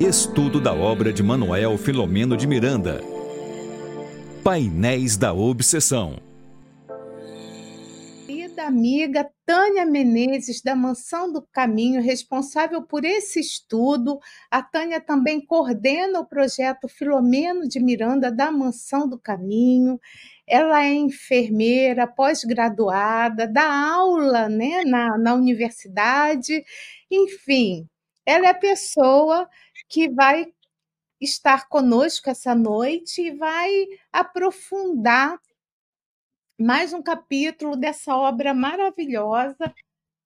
Estudo da obra de Manuel Filomeno de Miranda. Painéis da Obsessão. Querida amiga Tânia Menezes, da Mansão do Caminho, responsável por esse estudo. A Tânia também coordena o projeto Filomeno de Miranda, da Mansão do Caminho. Ela é enfermeira, pós-graduada, dá aula né, na, na universidade, enfim, ela é a pessoa que vai estar conosco essa noite e vai aprofundar mais um capítulo dessa obra maravilhosa,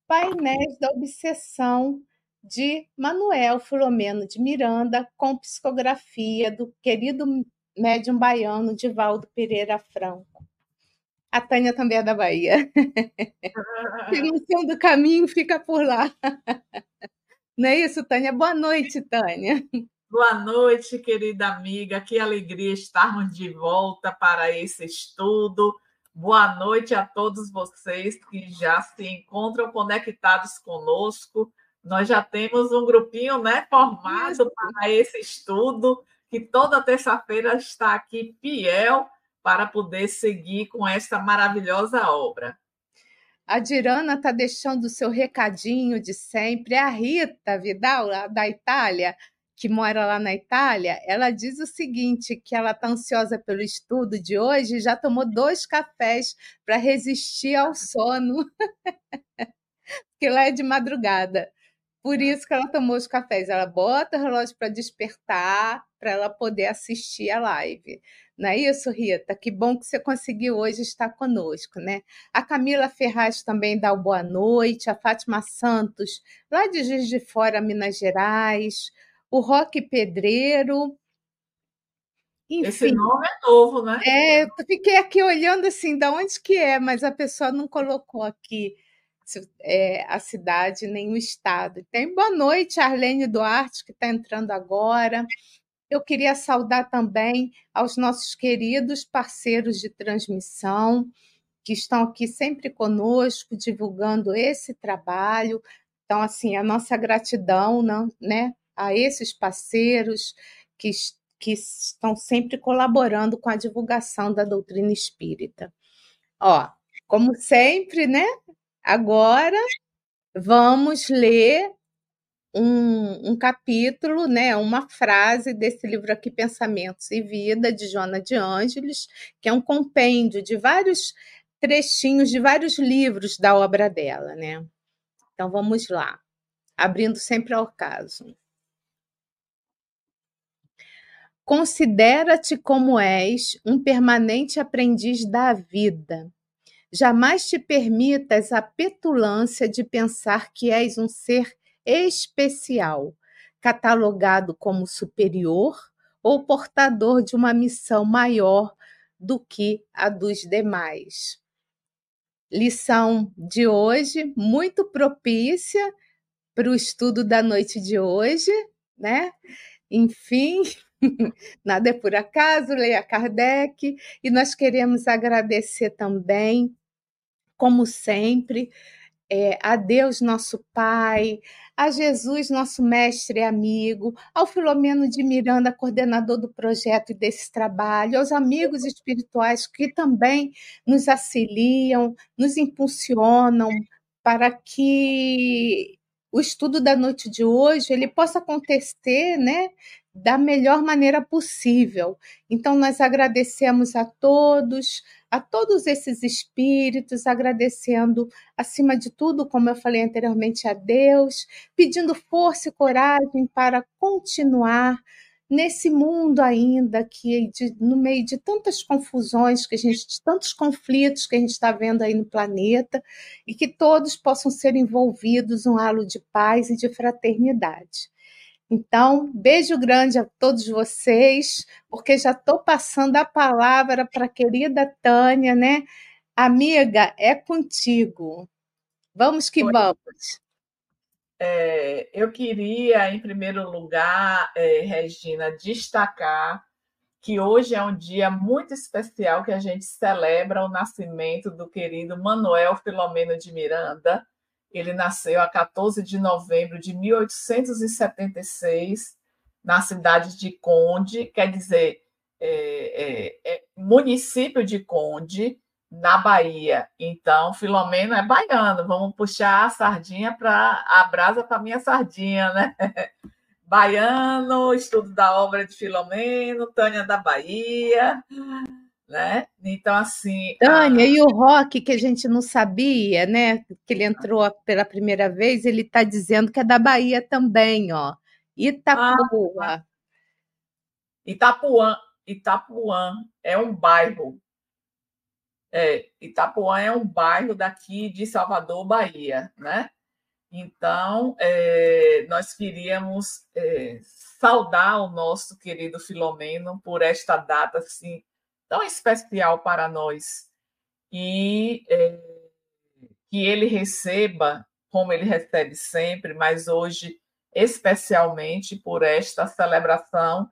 Painéis da Obsessão, de Manuel Filomeno de Miranda, com psicografia do querido médium baiano Divaldo Pereira Franco. A Tânia também é da Bahia. Se do caminho, fica por lá. Não é isso, Tânia? Boa noite, Tânia. Boa noite, querida amiga. Que alegria estarmos de volta para esse estudo. Boa noite a todos vocês que já se encontram conectados conosco. Nós já temos um grupinho né, formado para esse estudo que toda terça-feira está aqui fiel para poder seguir com esta maravilhosa obra. A Dirana está deixando o seu recadinho de sempre. A Rita Vidal, da Itália, que mora lá na Itália, ela diz o seguinte: que ela está ansiosa pelo estudo de hoje e já tomou dois cafés para resistir ao sono, porque lá é de madrugada. Por isso que ela tomou os cafés. Ela bota o relógio para despertar, para ela poder assistir a live. Não é isso, Rita? Que bom que você conseguiu hoje estar conosco, né? A Camila Ferraz também dá o boa noite, a Fátima Santos, lá de Juiz de Fora, Minas Gerais, o Roque Pedreiro. Enfim, Esse nome é novo, né? É, eu fiquei aqui olhando assim, de onde que é, mas a pessoa não colocou aqui é, a cidade nem o estado. Tem boa noite, Arlene Duarte, que está entrando agora. Eu queria saudar também aos nossos queridos parceiros de transmissão, que estão aqui sempre conosco, divulgando esse trabalho. Então, assim, a nossa gratidão né, a esses parceiros que, que estão sempre colaborando com a divulgação da doutrina espírita. Ó, como sempre, né? Agora vamos ler um, um, capítulo, né, uma frase desse livro aqui, Pensamentos e Vida, de Joana de Ângeles, que é um compêndio de vários trechinhos de vários livros da obra dela, né? Então vamos lá, abrindo sempre ao caso. Considera-te como és um permanente aprendiz da vida Jamais te permitas a petulância de pensar que és um ser especial, catalogado como superior ou portador de uma missão maior do que a dos demais. Lição de hoje, muito propícia para o estudo da noite de hoje, né? Enfim, nada é por acaso, leia Kardec, e nós queremos agradecer também como sempre, é, a Deus, nosso Pai, a Jesus, nosso mestre e amigo, ao Filomeno de Miranda, coordenador do projeto e desse trabalho, aos amigos espirituais que também nos auxiliam, nos impulsionam para que o estudo da noite de hoje ele possa acontecer, né, da melhor maneira possível. Então nós agradecemos a todos, a todos esses espíritos, agradecendo, acima de tudo, como eu falei anteriormente, a Deus, pedindo força e coragem para continuar nesse mundo ainda que de, no meio de tantas confusões que a gente, de tantos conflitos que a gente está vendo aí no planeta, e que todos possam ser envolvidos num halo de paz e de fraternidade. Então, beijo grande a todos vocês, porque já estou passando a palavra para a querida Tânia, né? Amiga, é contigo. Vamos que Oi. vamos. É, eu queria, em primeiro lugar, é, Regina, destacar que hoje é um dia muito especial que a gente celebra o nascimento do querido Manuel Filomeno de Miranda, ele nasceu a 14 de novembro de 1876 na cidade de Conde, quer dizer, é, é, é município de Conde, na Bahia. Então, Filomeno é baiano. Vamos puxar a sardinha para a brasa para minha sardinha, né? Baiano, estudo da obra de Filomeno, Tânia da Bahia, né? Então, assim. Tânia, a... e o rock que a gente não sabia, né? Que ele entrou pela primeira vez, ele está dizendo que é da Bahia também, ó. Itapuã. Ah, Itapuã, Itapuã é um bairro é, Itapuã é um bairro daqui de Salvador, Bahia, né? Então, é, nós queríamos é, saudar o nosso querido Filomeno por esta data assim, tão especial para nós e é, que ele receba, como ele recebe sempre, mas hoje especialmente por esta celebração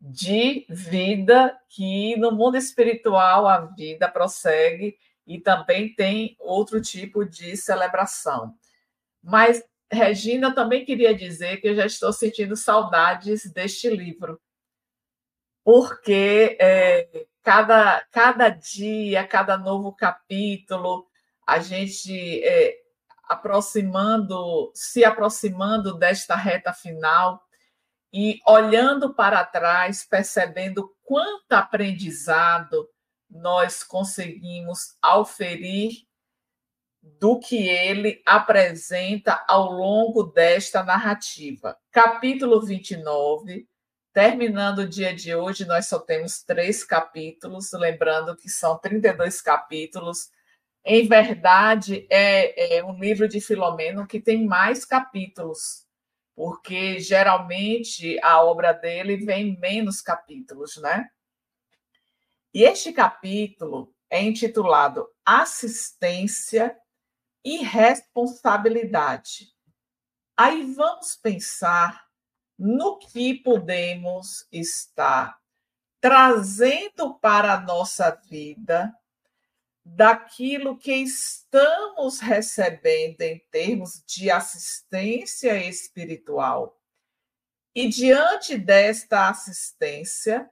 de vida que no mundo espiritual a vida prossegue e também tem outro tipo de celebração. Mas, Regina, também queria dizer que eu já estou sentindo saudades deste livro, porque é, cada, cada dia, cada novo capítulo, a gente é, aproximando, se aproximando desta reta final, e olhando para trás, percebendo quanto aprendizado nós conseguimos auferir do que ele apresenta ao longo desta narrativa. Capítulo 29, terminando o dia de hoje, nós só temos três capítulos, lembrando que são 32 capítulos. Em verdade, é, é um livro de Filomeno que tem mais capítulos porque geralmente a obra dele vem menos capítulos, né? E este capítulo é intitulado Assistência e Responsabilidade. Aí vamos pensar no que podemos estar trazendo para a nossa vida daquilo que estamos recebendo em termos de assistência espiritual. E diante desta assistência,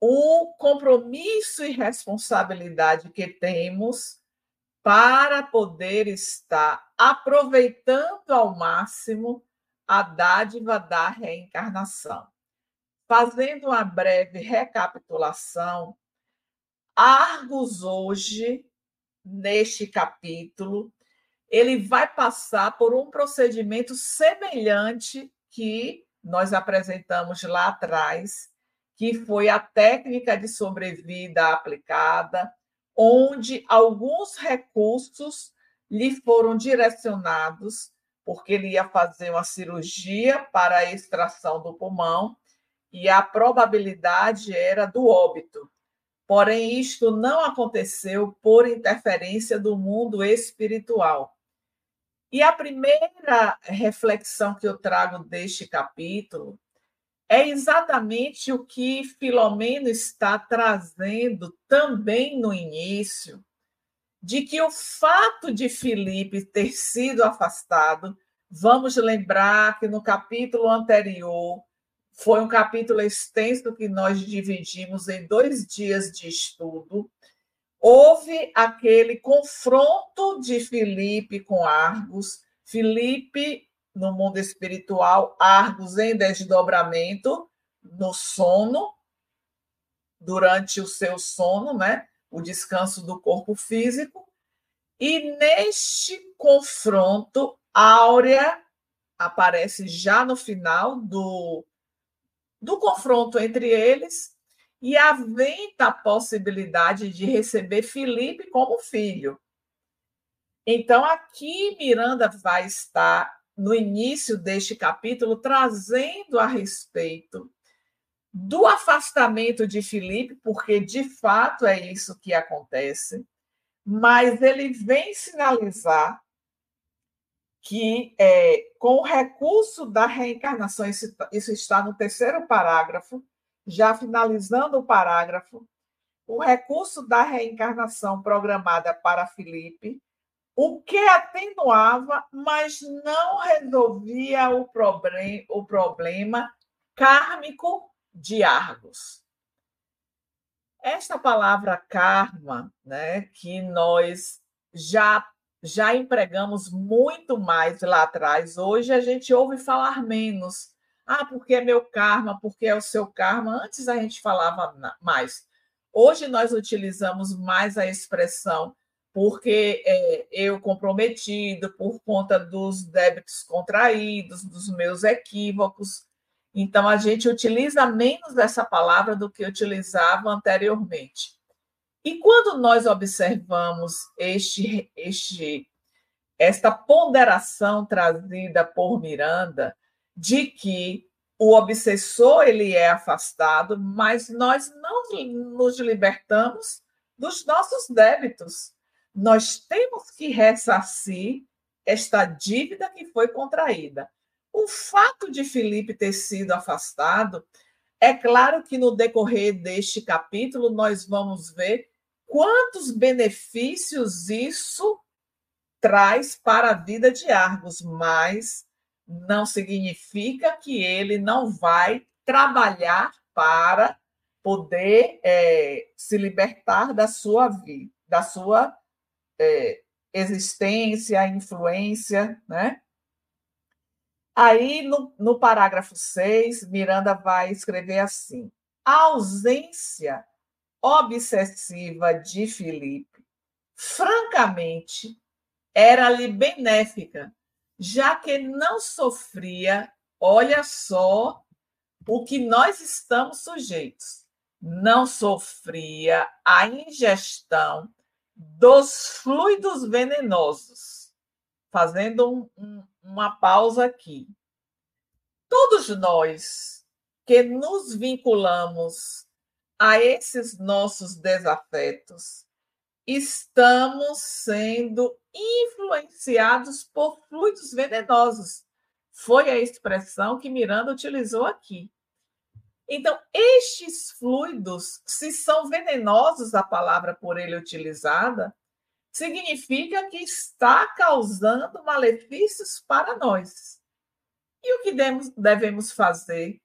o compromisso e responsabilidade que temos para poder estar aproveitando ao máximo a dádiva da reencarnação. Fazendo uma breve recapitulação, Argos hoje, neste capítulo, ele vai passar por um procedimento semelhante que nós apresentamos lá atrás, que foi a técnica de sobrevida aplicada, onde alguns recursos lhe foram direcionados, porque ele ia fazer uma cirurgia para a extração do pulmão e a probabilidade era do óbito. Porém, isto não aconteceu por interferência do mundo espiritual. E a primeira reflexão que eu trago deste capítulo é exatamente o que Filomeno está trazendo também no início, de que o fato de Filipe ter sido afastado, vamos lembrar que no capítulo anterior foi um capítulo extenso que nós dividimos em dois dias de estudo. Houve aquele confronto de Filipe com Argos, Filipe no mundo espiritual, Argos em desdobramento, no sono, durante o seu sono, né? O descanso do corpo físico. E neste confronto, Áurea aparece já no final do do confronto entre eles e aventa a possibilidade de receber Felipe como filho. Então, aqui Miranda vai estar no início deste capítulo trazendo a respeito do afastamento de Filipe, porque de fato é isso que acontece, mas ele vem sinalizar que é, com o recurso da reencarnação, isso, isso está no terceiro parágrafo, já finalizando o parágrafo, o recurso da reencarnação programada para Felipe, o que atenuava, mas não resolvia o, problem, o problema kármico de Argos. Esta palavra karma, né, que nós já já empregamos muito mais lá atrás, hoje a gente ouve falar menos. Ah, porque é meu karma, porque é o seu karma. Antes a gente falava mais. Hoje nós utilizamos mais a expressão porque é, eu comprometido por conta dos débitos contraídos, dos meus equívocos. Então, a gente utiliza menos essa palavra do que utilizava anteriormente. E quando nós observamos este, este, esta ponderação trazida por Miranda de que o obsessor ele é afastado, mas nós não nos libertamos dos nossos débitos nós temos que ressarcir esta dívida que foi contraída. O fato de Felipe ter sido afastado, é claro que no decorrer deste capítulo nós vamos ver quantos benefícios isso traz para a vida de Argos, mas não significa que ele não vai trabalhar para poder é, se libertar da sua vida, da sua é, existência, influência, né? Aí, no, no parágrafo 6, Miranda vai escrever assim: a ausência obsessiva de Felipe, francamente, era-lhe benéfica, já que não sofria, olha só o que nós estamos sujeitos, não sofria a ingestão dos fluidos venenosos. Fazendo um, um, uma pausa aqui. Todos nós que nos vinculamos a esses nossos desafetos, estamos sendo influenciados por fluidos venenosos. Foi a expressão que Miranda utilizou aqui. Então, estes fluidos, se são venenosos a palavra por ele utilizada, significa que está causando malefícios para nós. E o que devemos fazer?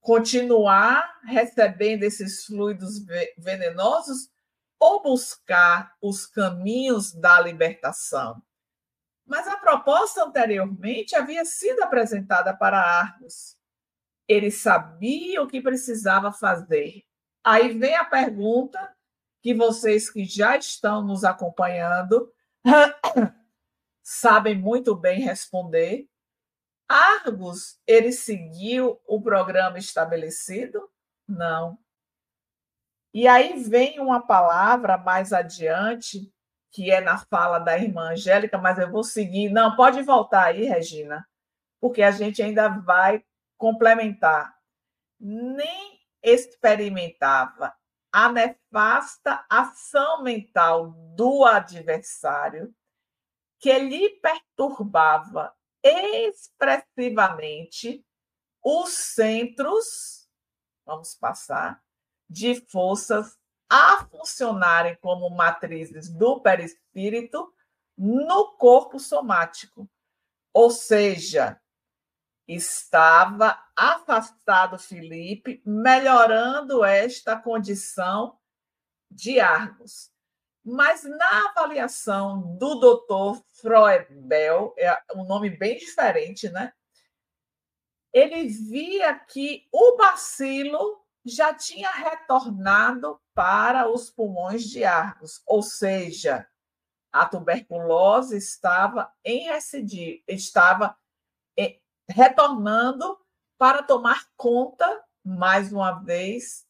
Continuar recebendo esses fluidos venenosos ou buscar os caminhos da libertação? Mas a proposta anteriormente havia sido apresentada para Argos ele sabia o que precisava fazer. Aí vem a pergunta que vocês que já estão nos acompanhando sabem muito bem responder. Argos, ele seguiu o programa estabelecido? Não. E aí vem uma palavra mais adiante, que é na fala da irmã Angélica, mas eu vou seguir. Não, pode voltar aí, Regina, porque a gente ainda vai complementar, nem experimentava a nefasta ação mental do adversário que lhe perturbava expressivamente os centros, vamos passar, de forças a funcionarem como matrizes do perispírito no corpo somático. Ou seja, Estava afastado Felipe, melhorando esta condição de Argos. Mas na avaliação do doutor Froebel, é um nome bem diferente, né? Ele via que o bacilo já tinha retornado para os pulmões de Argos, ou seja, a tuberculose estava em recidivo, estava retornando para tomar conta, mais uma vez,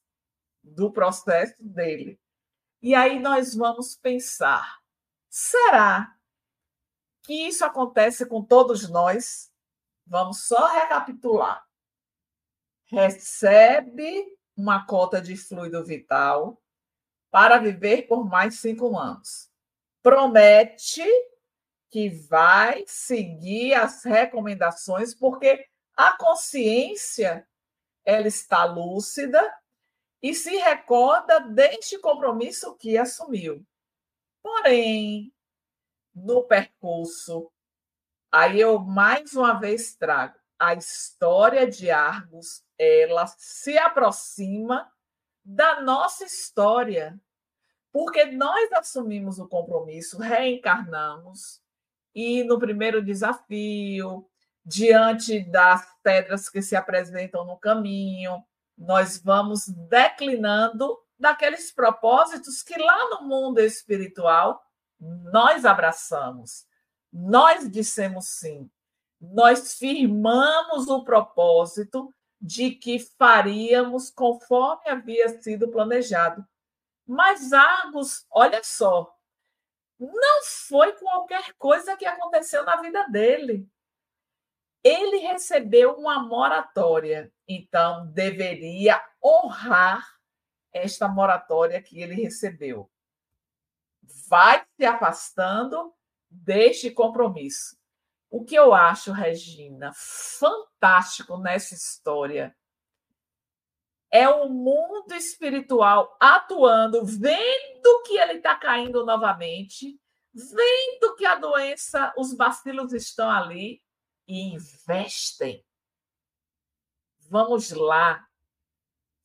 do processo dele. E aí nós vamos pensar: será que isso acontece com todos nós? Vamos só recapitular. Recebe uma cota de fluido vital para viver por mais cinco anos. Promete que vai seguir as recomendações, porque a consciência ela está lúcida e se recorda deste compromisso que assumiu. Porém, no percurso, aí eu mais uma vez trago, a história de Argos ela se aproxima da nossa história, porque nós assumimos o compromisso, reencarnamos e no primeiro desafio, diante das pedras que se apresentam no caminho, nós vamos declinando daqueles propósitos que lá no mundo espiritual nós abraçamos, nós dissemos sim, nós firmamos o propósito de que faríamos conforme havia sido planejado. Mas Argos, olha só, não foi qualquer coisa que aconteceu na vida dele. Ele recebeu uma moratória, então deveria honrar esta moratória que ele recebeu. Vai se afastando deste compromisso. O que eu acho, Regina, fantástico nessa história é o mundo espiritual atuando, vendo que ele está caindo novamente, vendo que a doença, os bacilos estão ali e investem. Vamos lá,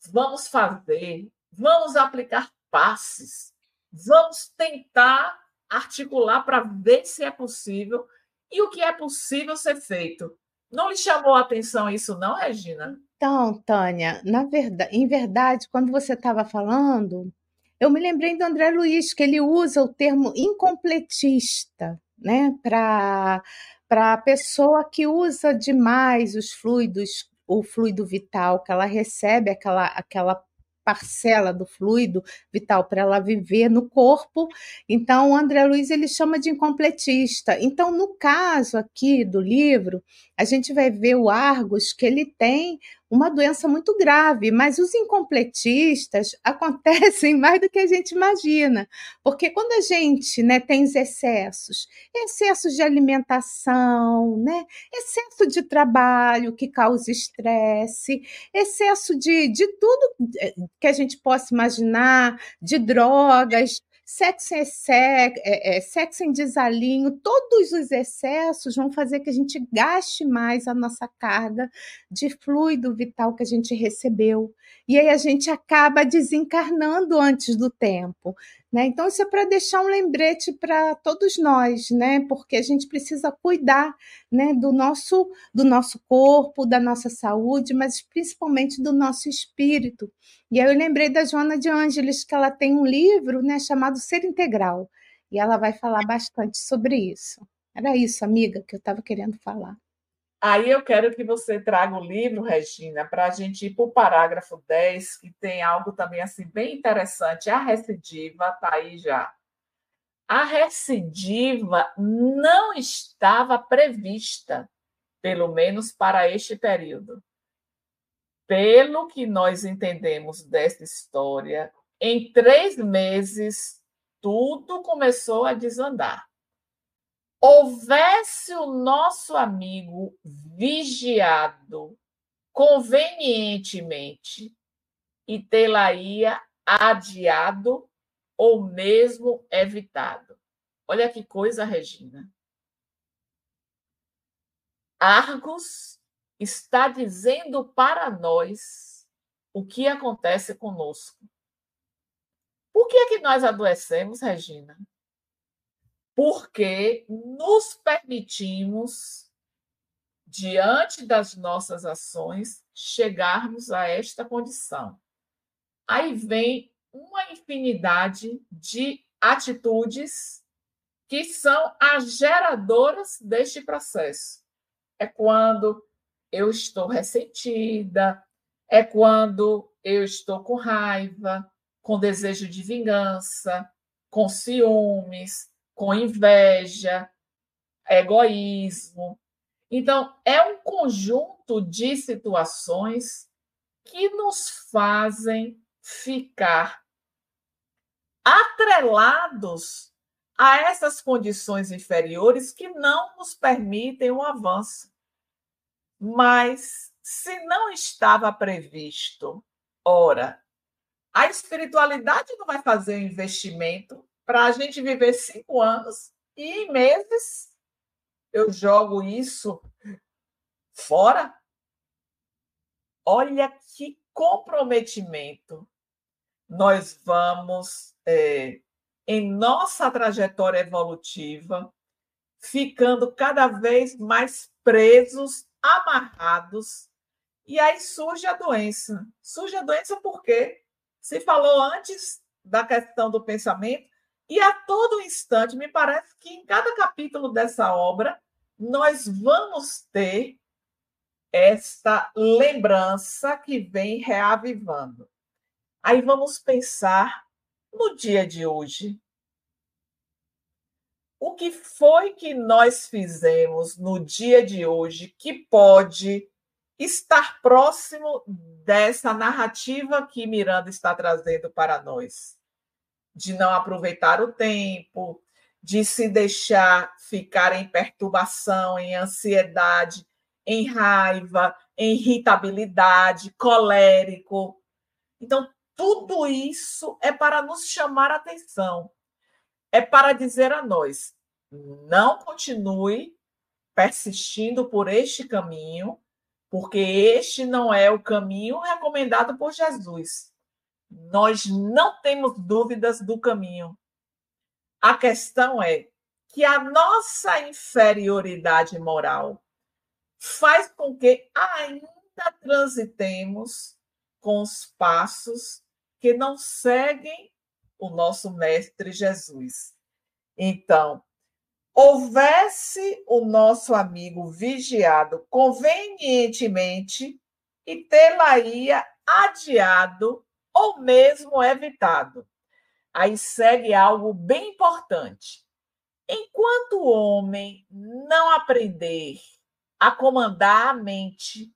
vamos fazer, vamos aplicar passes, vamos tentar articular para ver se é possível e o que é possível ser feito. Não lhe chamou a atenção isso, não, Regina? Então, Tânia, na verdade, em verdade, quando você estava falando, eu me lembrei do André Luiz, que ele usa o termo incompletista, né, para a pessoa que usa demais os fluidos, o fluido vital, que ela recebe aquela, aquela parcela do fluido vital para ela viver no corpo. Então, o André Luiz ele chama de incompletista. Então, no caso aqui do livro, a gente vai ver o Argos que ele tem uma doença muito grave, mas os incompletistas acontecem mais do que a gente imagina, porque quando a gente né, tem os excessos, excessos de alimentação, né, excesso de trabalho que causa estresse, excesso de, de tudo eh, que a gente possa imaginar, de drogas, sexo em, é, é, sexo em desalinho, todos os excessos vão fazer que a gente gaste mais a nossa carga de fluido vital que a gente recebeu. E aí a gente acaba desencarnando antes do tempo. Né? Então, isso é para deixar um lembrete para todos nós, né? porque a gente precisa cuidar né, do, nosso, do nosso corpo, da nossa saúde, mas principalmente do nosso espírito. E aí eu lembrei da Joana de Ângeles, que ela tem um livro né, chamado Ser Integral, e ela vai falar bastante sobre isso. Era isso, amiga, que eu estava querendo falar. Aí eu quero que você traga o livro, Regina, para a gente ir para o parágrafo 10, que tem algo também assim bem interessante. A recidiva está aí já. A recidiva não estava prevista, pelo menos para este período. Pelo que nós entendemos dessa história, em três meses, tudo começou a desandar houvesse o nosso amigo vigiado convenientemente e tê-la-ia adiado ou mesmo evitado. Olha que coisa, Regina. Argos está dizendo para nós o que acontece conosco. Por que é que nós adoecemos, Regina? Porque nos permitimos, diante das nossas ações, chegarmos a esta condição. Aí vem uma infinidade de atitudes que são as geradoras deste processo. É quando eu estou ressentida, é quando eu estou com raiva, com desejo de vingança, com ciúmes, com inveja, egoísmo. Então, é um conjunto de situações que nos fazem ficar atrelados a essas condições inferiores que não nos permitem o avanço. Mas, se não estava previsto, ora, a espiritualidade não vai fazer um investimento para a gente viver cinco anos e em meses eu jogo isso fora. olha que comprometimento nós vamos, é, em nossa trajetória evolutiva, ficando cada vez mais presos, amarrados, e aí surge a doença. Surge a doença porque se falou antes da questão do pensamento, e a todo instante, me parece que em cada capítulo dessa obra, nós vamos ter esta lembrança que vem reavivando. Aí vamos pensar no dia de hoje. O que foi que nós fizemos no dia de hoje que pode estar próximo dessa narrativa que Miranda está trazendo para nós? De não aproveitar o tempo, de se deixar ficar em perturbação, em ansiedade, em raiva, em irritabilidade, colérico. Então, tudo isso é para nos chamar a atenção. É para dizer a nós: não continue persistindo por este caminho, porque este não é o caminho recomendado por Jesus. Nós não temos dúvidas do caminho. A questão é que a nossa inferioridade moral faz com que ainda transitemos com os passos que não seguem o nosso Mestre Jesus. Então, houvesse o nosso amigo vigiado convenientemente e tê-la-ia adiado ou mesmo evitado. Aí segue algo bem importante. Enquanto o homem não aprender a comandar a mente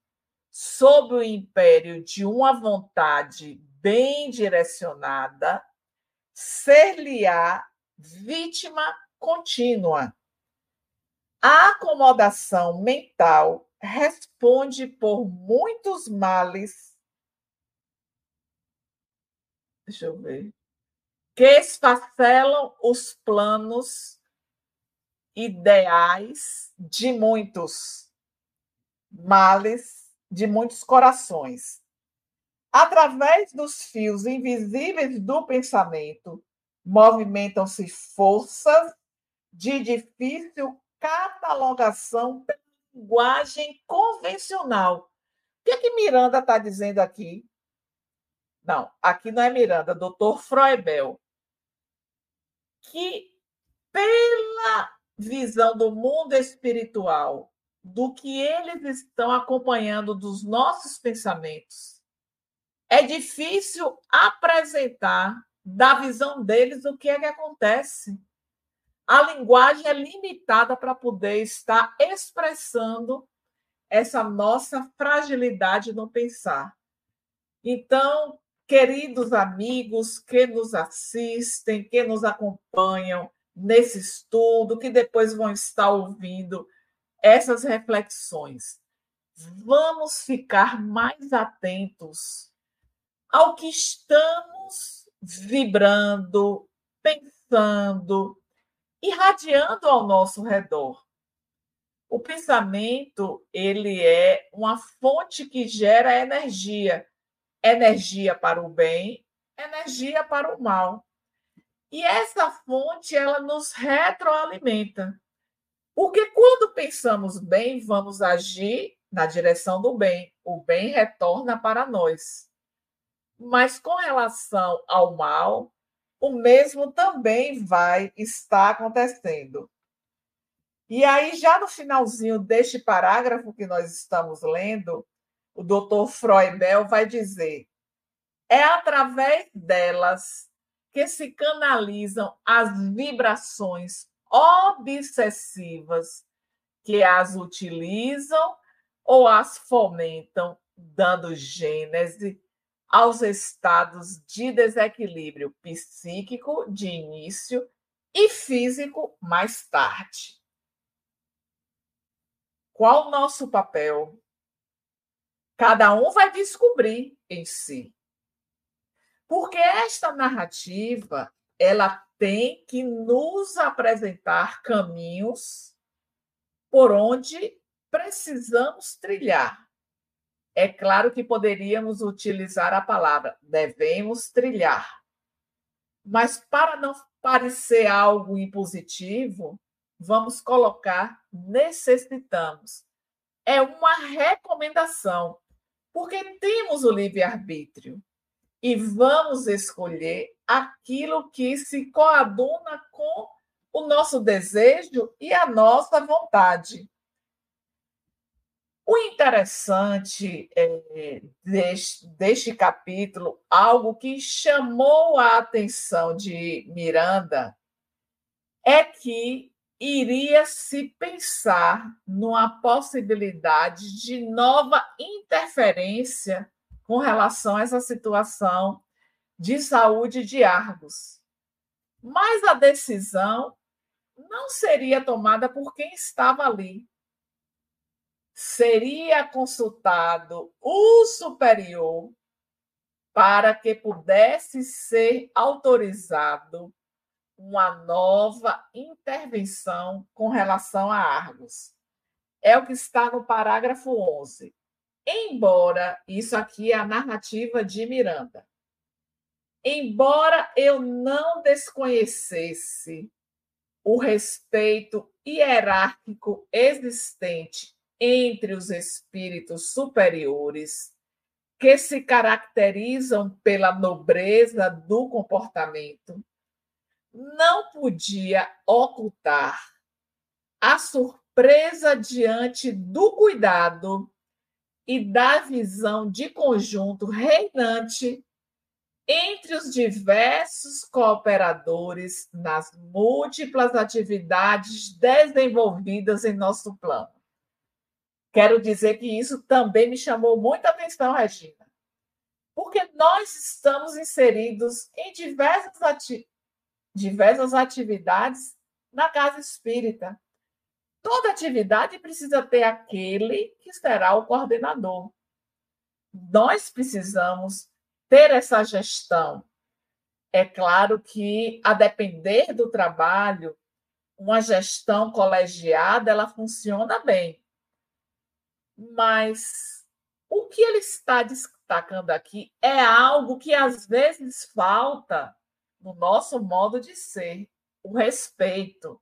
sob o império de uma vontade bem direcionada, ser-lhe-á vítima contínua. A acomodação mental responde por muitos males. Deixa eu ver. Que esfacelam os planos ideais de muitos males de muitos corações. Através dos fios invisíveis do pensamento, movimentam-se forças de difícil catalogação pela linguagem convencional. O que, é que Miranda está dizendo aqui? Não, aqui não é Miranda, doutor Froebel. Que pela visão do mundo espiritual do que eles estão acompanhando dos nossos pensamentos. É difícil apresentar da visão deles o que é que acontece. A linguagem é limitada para poder estar expressando essa nossa fragilidade no pensar. Então, queridos amigos que nos assistem, que nos acompanham nesse estudo, que depois vão estar ouvindo essas reflexões. Vamos ficar mais atentos ao que estamos vibrando, pensando, irradiando ao nosso redor. O pensamento, ele é uma fonte que gera energia, energia para o bem, energia para o mal. E essa fonte, ela nos retroalimenta. Porque quando pensamos bem, vamos agir na direção do bem. O bem retorna para nós. Mas com relação ao mal, o mesmo também vai estar acontecendo. E aí, já no finalzinho deste parágrafo que nós estamos lendo, o doutor Freubel vai dizer: é através delas que se canalizam as vibrações obsessivas que as utilizam ou as fomentam, dando gênese aos estados de desequilíbrio psíquico de início e físico mais tarde. Qual o nosso papel? Cada um vai descobrir em si. Porque esta narrativa, ela tem que nos apresentar caminhos por onde precisamos trilhar. é claro que poderíamos utilizar a palavra devemos trilhar. Mas para não parecer algo impositivo, vamos colocar necessitamos. É uma recomendação, porque temos o livre-arbítrio e vamos escolher aquilo que se coaduna com o nosso desejo e a nossa vontade. O interessante é, deste, deste capítulo, algo que chamou a atenção de Miranda, é que iria se pensar numa possibilidade de nova interferência com relação a essa situação de saúde de Argos. Mas a decisão não seria tomada por quem estava ali, seria consultado o superior para que pudesse ser autorizado uma nova intervenção com relação a Argos. É o que está no parágrafo 11. Embora, isso aqui é a narrativa de Miranda, embora eu não desconhecesse o respeito hierárquico existente entre os espíritos superiores, que se caracterizam pela nobreza do comportamento, não podia ocultar a surpresa diante do cuidado e da visão de conjunto reinante entre os diversos cooperadores nas múltiplas atividades desenvolvidas em nosso plano. Quero dizer que isso também me chamou muita atenção, Regina, porque nós estamos inseridos em diversas, ati diversas atividades na casa espírita. Toda atividade precisa ter aquele que será o coordenador. Nós precisamos ter essa gestão. É claro que, a depender do trabalho, uma gestão colegiada ela funciona bem. Mas o que ele está destacando aqui é algo que às vezes falta no nosso modo de ser, o respeito.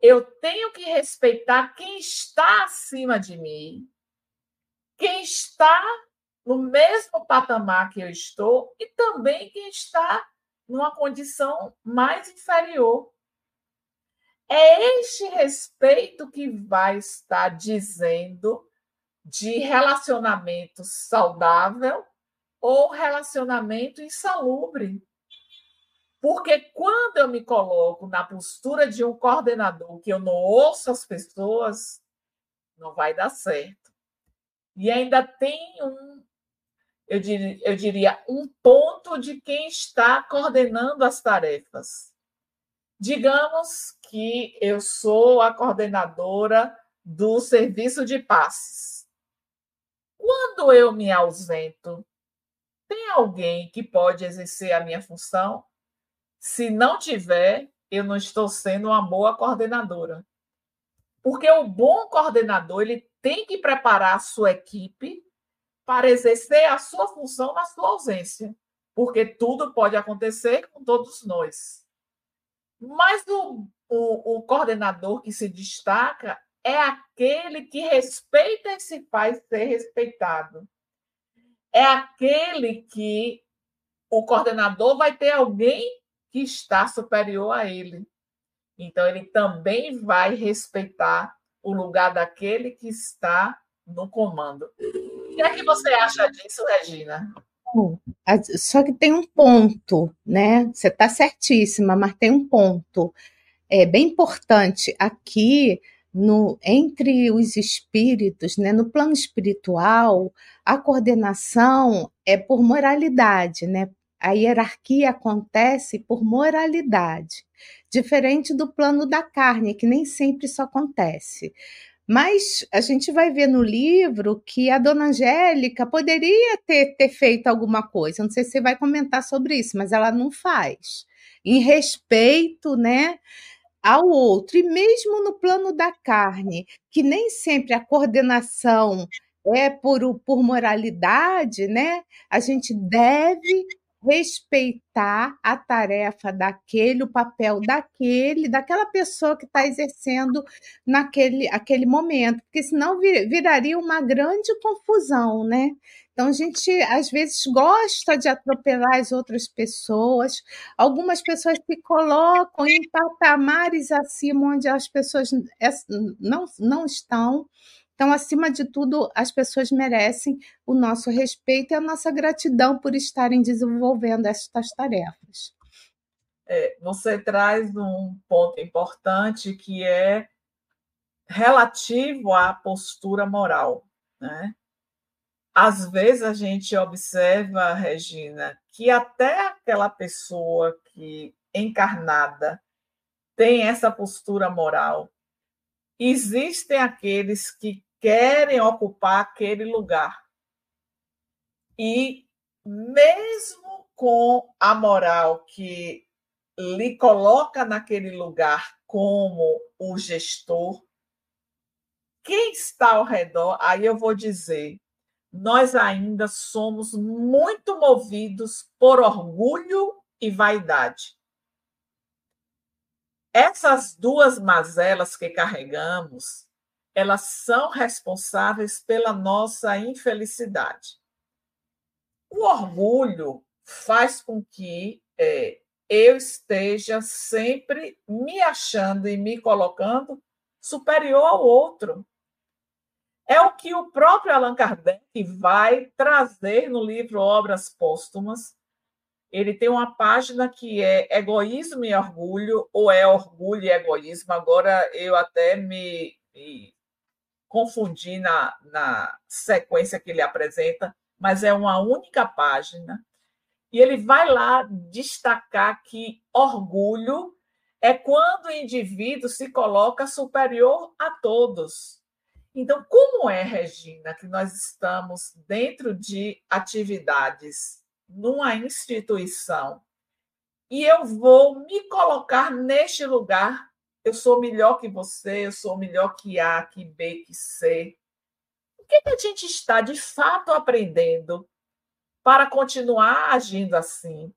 Eu tenho que respeitar quem está acima de mim, quem está no mesmo patamar que eu estou e também quem está numa condição mais inferior. É este respeito que vai estar dizendo de relacionamento saudável ou relacionamento insalubre. Porque quando eu me coloco na postura de um coordenador que eu não ouço as pessoas, não vai dar certo. E ainda tem um, eu diria, eu diria um ponto de quem está coordenando as tarefas. Digamos que eu sou a coordenadora do serviço de passes. Quando eu me ausento, tem alguém que pode exercer a minha função? Se não tiver, eu não estou sendo uma boa coordenadora. Porque o bom coordenador, ele tem que preparar a sua equipe para exercer a sua função na sua ausência, porque tudo pode acontecer com todos nós. Mas o, o, o coordenador que se destaca é aquele que respeita e se faz ser respeitado. É aquele que o coordenador vai ter alguém que está superior a ele. Então, ele também vai respeitar o lugar daquele que está no comando. O que é que você acha disso, Regina? Só que tem um ponto, né? Você está certíssima, mas tem um ponto. É bem importante aqui no, entre os espíritos, né, no plano espiritual, a coordenação é por moralidade, né? A hierarquia acontece por moralidade, diferente do plano da carne, que nem sempre isso acontece. Mas a gente vai ver no livro que a dona Angélica poderia ter, ter feito alguma coisa. Não sei se você vai comentar sobre isso, mas ela não faz. Em respeito, né? Ao outro, e mesmo no plano da carne, que nem sempre a coordenação é por, por moralidade, né? A gente deve respeitar a tarefa daquele, o papel daquele, daquela pessoa que está exercendo naquele aquele momento, porque senão vir, viraria uma grande confusão, né? Então a gente às vezes gosta de atropelar as outras pessoas. Algumas pessoas se colocam em patamares acima onde as pessoas não, não estão. Então, acima de tudo, as pessoas merecem o nosso respeito e a nossa gratidão por estarem desenvolvendo estas tarefas. É, você traz um ponto importante que é relativo à postura moral. Né? Às vezes a gente observa, Regina, que até aquela pessoa que encarnada tem essa postura moral, existem aqueles que querem ocupar aquele lugar. E mesmo com a moral que lhe coloca naquele lugar como o gestor, quem está ao redor, aí eu vou dizer, nós ainda somos muito movidos por orgulho e vaidade. Essas duas mazelas que carregamos, elas são responsáveis pela nossa infelicidade. O orgulho faz com que é, eu esteja sempre me achando e me colocando superior ao outro. É o que o próprio Allan Kardec vai trazer no livro Obras Póstumas. Ele tem uma página que é Egoísmo e Orgulho, ou é Orgulho e Egoísmo. Agora eu até me, me confundir na, na sequência que ele apresenta, mas é uma única página. E ele vai lá destacar que orgulho é quando o indivíduo se coloca superior a todos. Então, como é, Regina, que nós estamos dentro de atividades numa instituição e eu vou me colocar neste lugar eu sou melhor que você, eu sou melhor que A, que B, que C. O que, que a gente está de fato aprendendo para continuar agindo assim?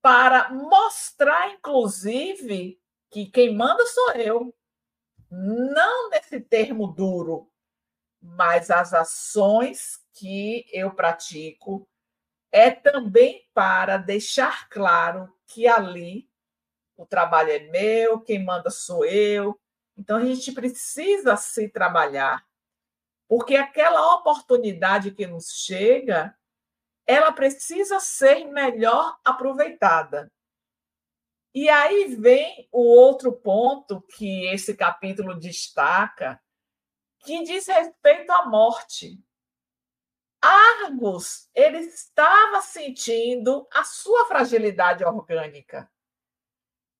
Para mostrar, inclusive, que quem manda sou eu. Não nesse termo duro, mas as ações que eu pratico é também para deixar claro que ali o trabalho é meu, quem manda sou eu. Então a gente precisa se trabalhar, porque aquela oportunidade que nos chega, ela precisa ser melhor aproveitada. E aí vem o outro ponto que esse capítulo destaca, que diz respeito à morte. Argos, ele estava sentindo a sua fragilidade orgânica.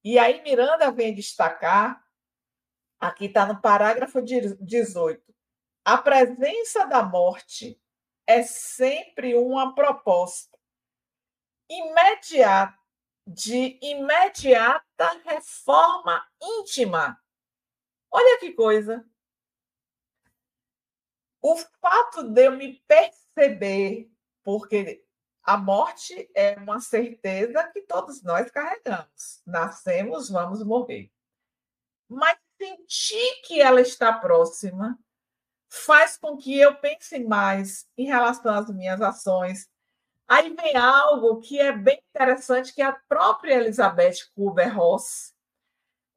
E aí Miranda vem destacar, aqui está no parágrafo 18, a presença da morte é sempre uma proposta imediata de imediata reforma íntima. Olha que coisa. O fato de eu me perceber, porque a morte é uma certeza que todos nós carregamos. Nascemos, vamos morrer. Mas sentir que ela está próxima faz com que eu pense mais em relação às minhas ações. Aí vem algo que é bem interessante, que a própria Elizabeth Kubler-Ross,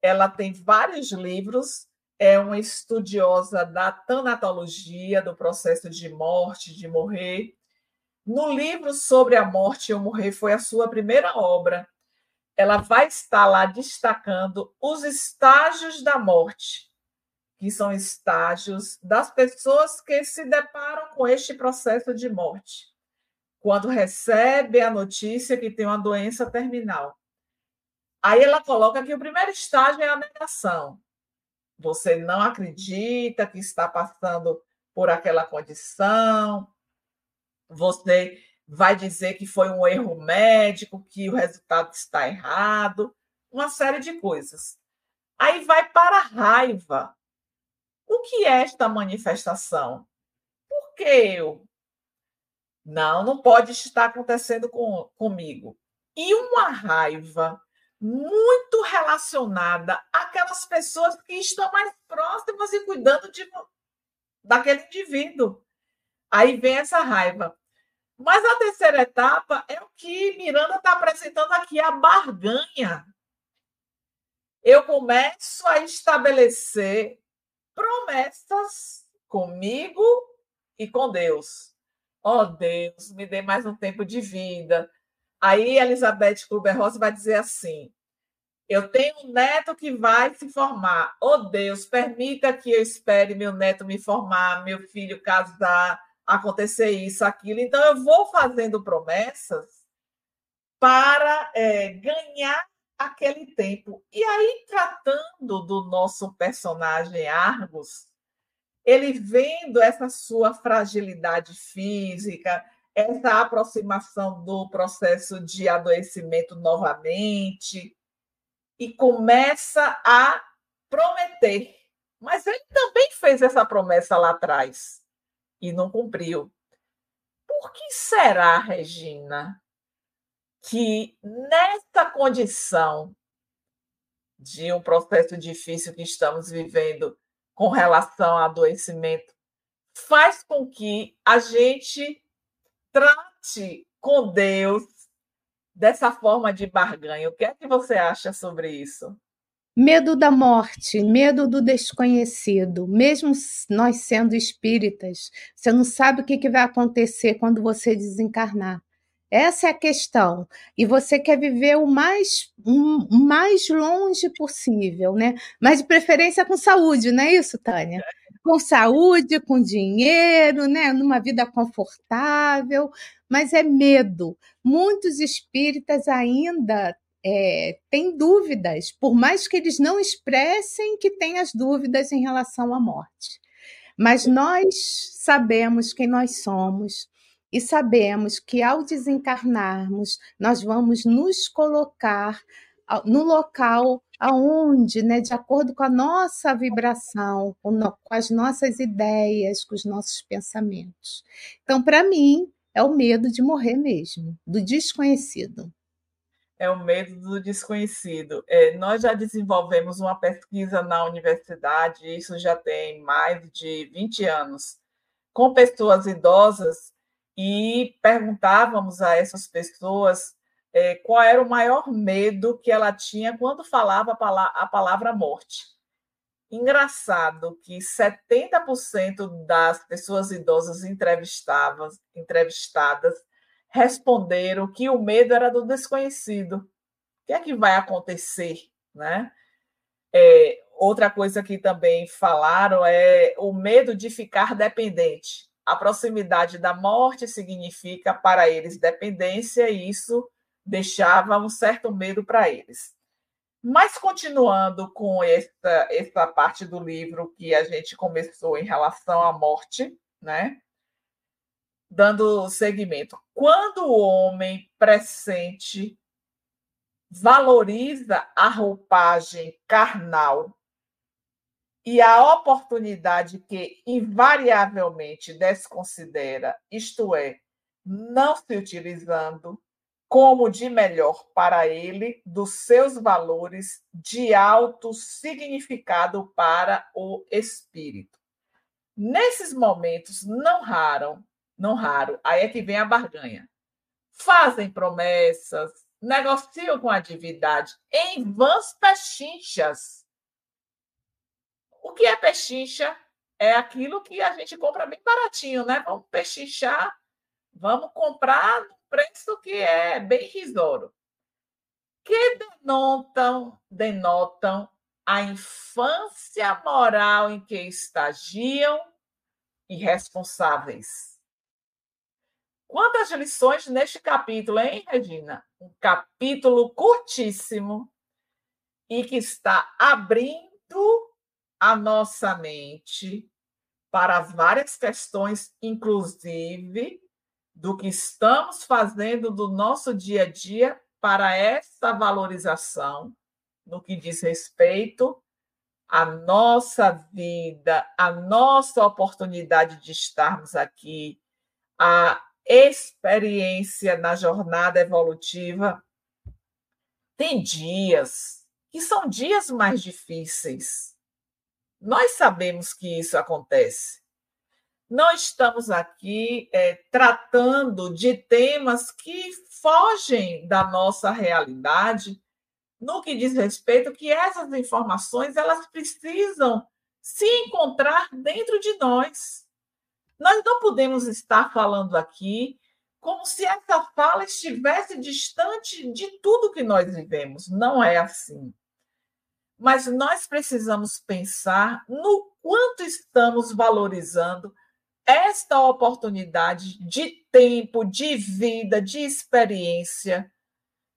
ela tem vários livros, é uma estudiosa da tanatologia, do processo de morte, de morrer, no livro sobre a morte e o morrer foi a sua primeira obra. Ela vai estar lá destacando os estágios da morte, que são estágios das pessoas que se deparam com este processo de morte, quando recebe a notícia que tem uma doença terminal. Aí ela coloca que o primeiro estágio é a negação. Você não acredita que está passando por aquela condição, você vai dizer que foi um erro médico, que o resultado está errado, uma série de coisas. Aí vai para a raiva. O que é esta manifestação? Por que eu? Não, não pode estar acontecendo com, comigo. E uma raiva muito relacionada àquelas pessoas que estão mais próximas e cuidando de, daquele indivíduo. Aí vem essa raiva. Mas a terceira etapa é o que Miranda está apresentando aqui, a barganha. Eu começo a estabelecer promessas comigo e com Deus. Ó oh, Deus, me dê mais um tempo de vida. Aí Elizabeth Kluber-Ross vai dizer assim: Eu tenho um neto que vai se formar. Ó oh, Deus, permita que eu espere meu neto me formar, meu filho casar, acontecer isso, aquilo. Então, eu vou fazendo promessas para é, ganhar aquele tempo. E aí, tratando do nosso personagem Argos, ele vendo essa sua fragilidade física, essa aproximação do processo de adoecimento novamente, e começa a prometer. Mas ele também fez essa promessa lá atrás e não cumpriu. Por que será, Regina, que nesta condição de um processo difícil que estamos vivendo com relação ao adoecimento, faz com que a gente trate com Deus dessa forma de barganha. O que é que você acha sobre isso? Medo da morte, medo do desconhecido, mesmo nós sendo espíritas, você não sabe o que, vai acontecer quando você desencarnar. Essa é a questão. E você quer viver o mais, o mais longe possível, né? Mas de preferência com saúde, não é isso, Tânia? Com saúde, com dinheiro, né? Numa vida confortável, mas é medo. Muitos espíritas ainda é, têm dúvidas, por mais que eles não expressem que têm as dúvidas em relação à morte. Mas nós sabemos quem nós somos e sabemos que ao desencarnarmos, nós vamos nos colocar no local aonde, né, de acordo com a nossa vibração, com as nossas ideias, com os nossos pensamentos. Então, para mim, é o medo de morrer mesmo, do desconhecido é o medo do desconhecido. É, nós já desenvolvemos uma pesquisa na universidade, isso já tem mais de 20 anos, com pessoas idosas, e perguntávamos a essas pessoas é, qual era o maior medo que ela tinha quando falava a palavra morte. Engraçado que 70% das pessoas idosas entrevistadas responderam que o medo era do desconhecido. O que é que vai acontecer, né? É, outra coisa que também falaram é o medo de ficar dependente. A proximidade da morte significa para eles dependência, e isso deixava um certo medo para eles. Mas continuando com essa, essa parte do livro que a gente começou em relação à morte, né? Dando seguimento. Quando o homem presente valoriza a roupagem carnal e a oportunidade que invariavelmente desconsidera, isto é, não se utilizando como de melhor para ele dos seus valores de alto significado para o espírito. Nesses momentos não raram não raro. Aí é que vem a barganha. Fazem promessas, negociam com a divindade em vãs pechinchas. O que é pechincha? É aquilo que a gente compra bem baratinho, né? Vamos pechinchar, vamos comprar no preço que é bem risório. Que denotam, denotam a infância moral em que estagiam irresponsáveis Quantas lições neste capítulo, hein, Regina? Um capítulo curtíssimo e que está abrindo a nossa mente para várias questões, inclusive do que estamos fazendo do nosso dia a dia para essa valorização no que diz respeito a nossa vida, a nossa oportunidade de estarmos aqui, a experiência na jornada evolutiva, tem dias que são dias mais difíceis. Nós sabemos que isso acontece. Nós estamos aqui é, tratando de temas que fogem da nossa realidade no que diz respeito que essas informações elas precisam se encontrar dentro de nós. Nós não podemos estar falando aqui como se essa fala estivesse distante de tudo que nós vivemos. Não é assim. Mas nós precisamos pensar no quanto estamos valorizando esta oportunidade de tempo, de vida, de experiência.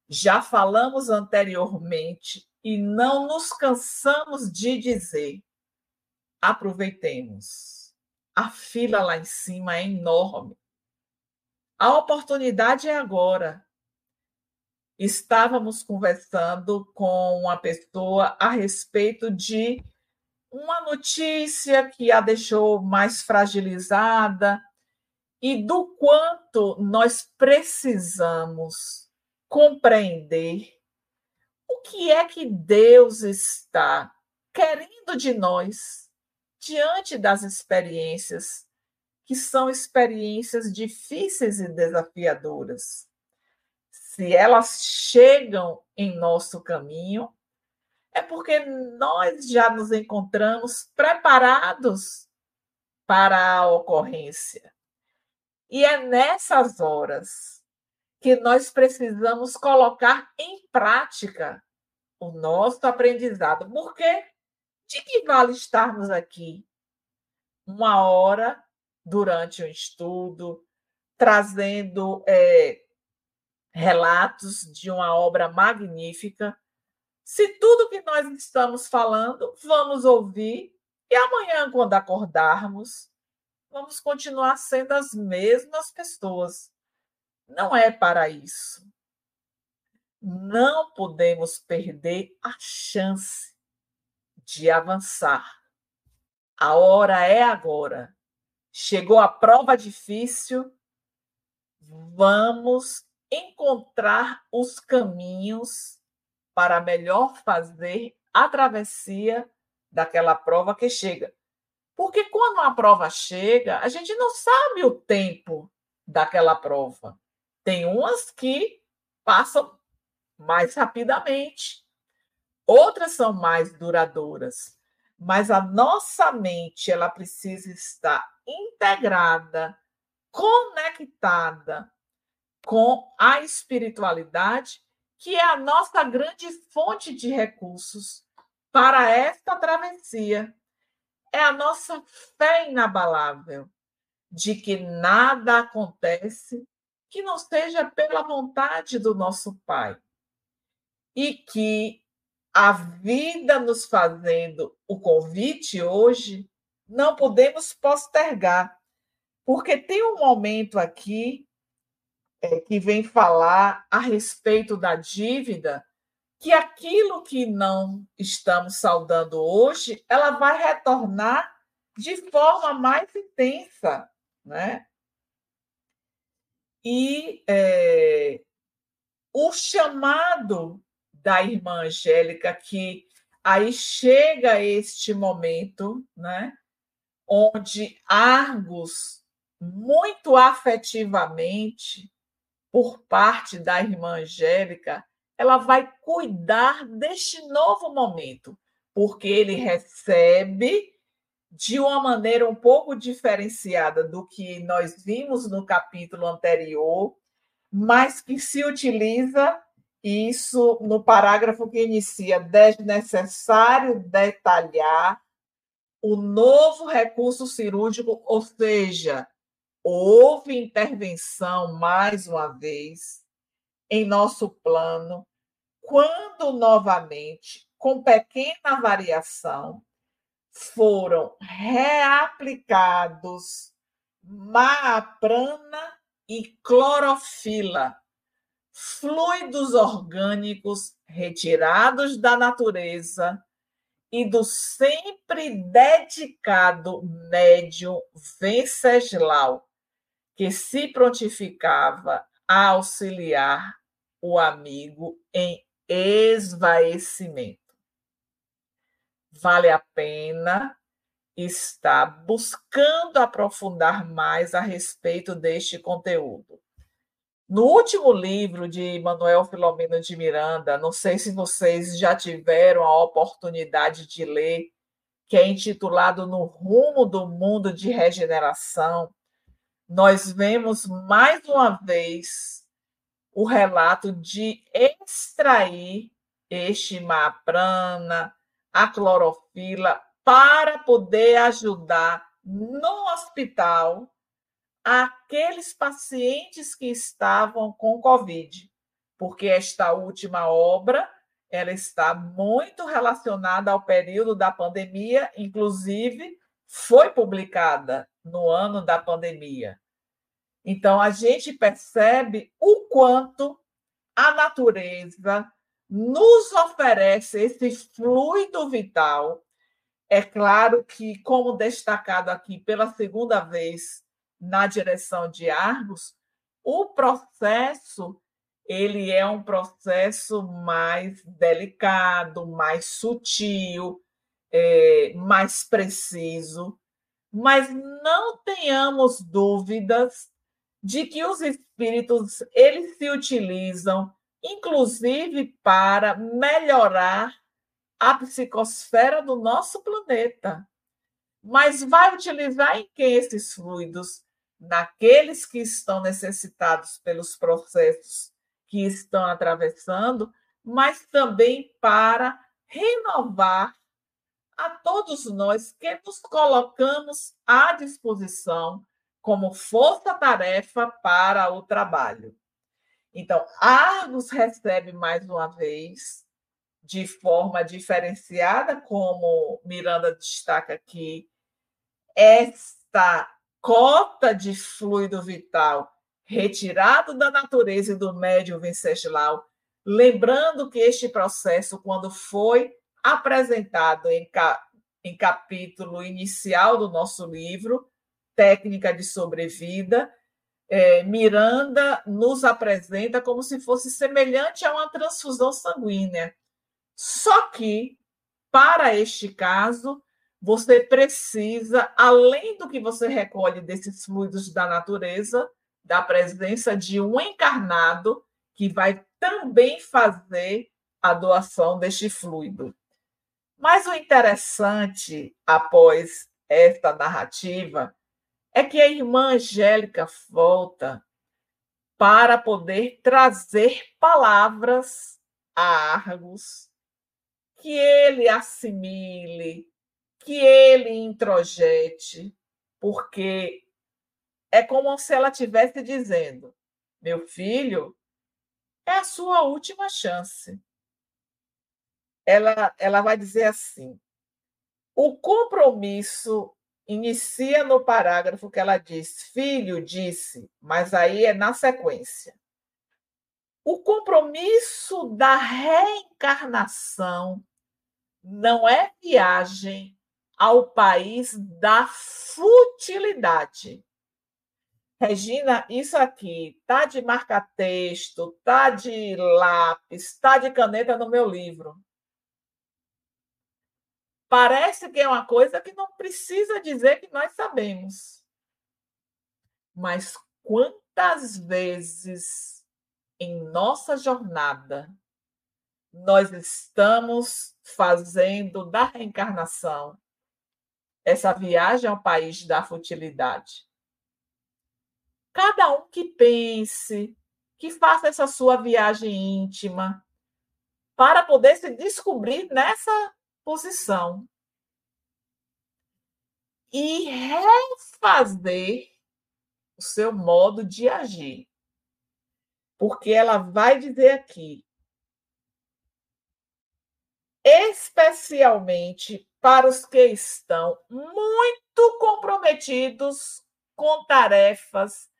Já falamos anteriormente e não nos cansamos de dizer. Aproveitemos. A fila lá em cima é enorme. A oportunidade é agora. Estávamos conversando com uma pessoa a respeito de uma notícia que a deixou mais fragilizada e do quanto nós precisamos compreender o que é que Deus está querendo de nós diante das experiências que são experiências difíceis e desafiadoras. Se elas chegam em nosso caminho, é porque nós já nos encontramos preparados para a ocorrência. E é nessas horas que nós precisamos colocar em prática o nosso aprendizado. Porque de que vale estarmos aqui uma hora durante o estudo, trazendo é, relatos de uma obra magnífica se tudo que nós estamos falando, vamos ouvir, e amanhã, quando acordarmos, vamos continuar sendo as mesmas pessoas. Não é para isso. Não podemos perder a chance de avançar. A hora é agora. Chegou a prova difícil. Vamos encontrar os caminhos para melhor fazer a travessia daquela prova que chega. Porque quando a prova chega, a gente não sabe o tempo daquela prova. Tem umas que passam mais rapidamente, outras são mais duradouras. Mas a nossa mente, ela precisa estar integrada, conectada com a espiritualidade que é a nossa grande fonte de recursos para esta travessia. É a nossa fé inabalável de que nada acontece que não seja pela vontade do nosso Pai. E que a vida nos fazendo o convite hoje, não podemos postergar, porque tem um momento aqui é, que vem falar a respeito da dívida, que aquilo que não estamos saudando hoje, ela vai retornar de forma mais intensa, né? E é, o chamado da irmã Angélica, que aí chega este momento, né? Onde Argos, muito afetivamente, por parte da irmã Angélica, ela vai cuidar deste novo momento, porque ele recebe de uma maneira um pouco diferenciada do que nós vimos no capítulo anterior, mas que se utiliza isso no parágrafo que inicia: desnecessário detalhar o novo recurso cirúrgico, ou seja, houve intervenção, mais uma vez, em nosso plano, quando novamente, com pequena variação, foram reaplicados maaprana e clorofila, fluidos orgânicos retirados da natureza e do sempre dedicado médium Venceslau, que se prontificava a auxiliar o amigo em esvaecimento. Vale a pena estar buscando aprofundar mais a respeito deste conteúdo. No último livro de Manuel Filomeno de Miranda, não sei se vocês já tiveram a oportunidade de ler, que é intitulado No Rumo do Mundo de Regeneração, nós vemos mais uma vez o relato de extrair este maprana, a clorofila, para poder ajudar no hospital aqueles pacientes que estavam com Covid, porque esta última obra ela está muito relacionada ao período da pandemia, inclusive foi publicada no ano da pandemia. Então a gente percebe o quanto a natureza nos oferece esse fluido vital. É claro que, como destacado aqui pela segunda vez na direção de Argos, o processo ele é um processo mais delicado, mais sutil, é, mais preciso, mas não tenhamos dúvidas de que os espíritos eles se utilizam, inclusive para melhorar a psicosfera do nosso planeta. Mas vai utilizar em que esses fluidos? Naqueles que estão necessitados pelos processos que estão atravessando, mas também para renovar a todos nós que nos colocamos à disposição como força-tarefa para o trabalho. Então, Argos recebe mais uma vez, de forma diferenciada, como Miranda destaca aqui, esta cota de fluido vital retirado da natureza e do médium Venceslau, lembrando que este processo, quando foi apresentado em, em capítulo inicial do nosso livro, Técnica de Sobrevida, é, Miranda nos apresenta como se fosse semelhante a uma transfusão sanguínea. Só que, para este caso, você precisa, além do que você recolhe desses fluidos da natureza, da presença de um encarnado que vai também fazer a doação deste fluido. Mas o interessante, após esta narrativa, é que a irmã Angélica volta para poder trazer palavras a Argos que ele assimile, que ele introjete, porque é como se ela estivesse dizendo: meu filho, é a sua última chance. Ela, ela vai dizer assim: o compromisso inicia no parágrafo que ela diz, filho disse, mas aí é na sequência. O compromisso da reencarnação não é viagem ao país da futilidade. Regina, isso aqui tá de marca-texto, tá de lápis, tá de caneta no meu livro. Parece que é uma coisa que não precisa dizer que nós sabemos. Mas quantas vezes em nossa jornada nós estamos fazendo da reencarnação essa viagem ao país da futilidade. Cada um que pense, que faça essa sua viagem íntima, para poder se descobrir nessa posição e refazer o seu modo de agir. Porque ela vai dizer aqui, especialmente para os que estão muito comprometidos com tarefas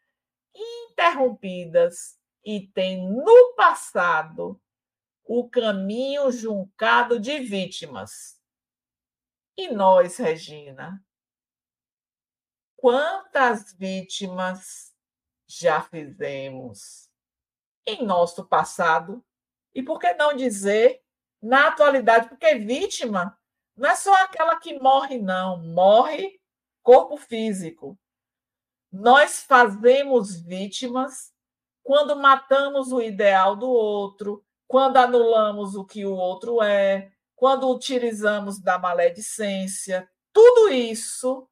interrompidas e têm no passado o caminho juncado de vítimas. E nós, Regina? Quantas vítimas já fizemos em nosso passado? E por que não dizer na atualidade? Porque vítima não é só aquela que morre, não. Morre corpo físico. Nós fazemos vítimas quando matamos o ideal do outro, quando anulamos o que o outro é, quando utilizamos da maledicência. Tudo isso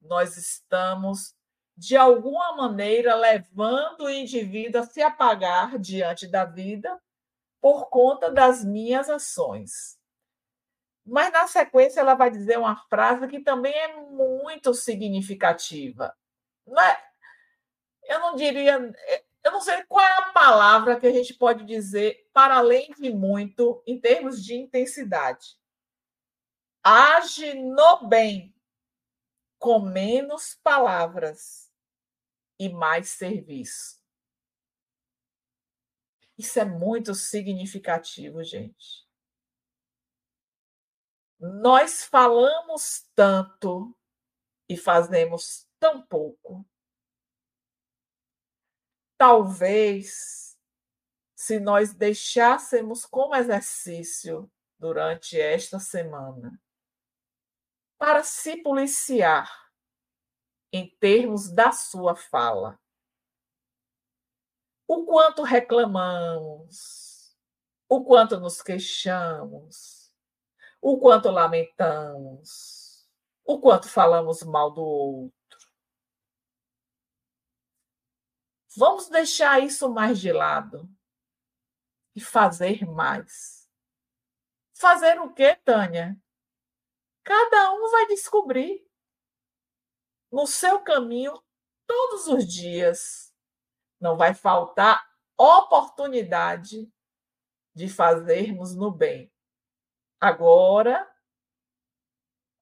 nós estamos, de alguma maneira, levando o indivíduo a se apagar diante da vida por conta das minhas ações. Mas na sequência ela vai dizer uma frase que também é muito significativa. Não é, eu não diria, eu não sei qual é a palavra que a gente pode dizer para além de muito em termos de intensidade. Age no bem, com menos palavras e mais serviço. Isso é muito significativo, gente. Nós falamos tanto e fazemos tão pouco. Talvez, se nós deixássemos como exercício durante esta semana, para se policiar em termos da sua fala. O quanto reclamamos, o quanto nos queixamos, o quanto lamentamos, o quanto falamos mal do outro. Vamos deixar isso mais de lado e fazer mais. Fazer o quê, Tânia? Cada um vai descobrir no seu caminho todos os dias. Não vai faltar oportunidade de fazermos no bem. Agora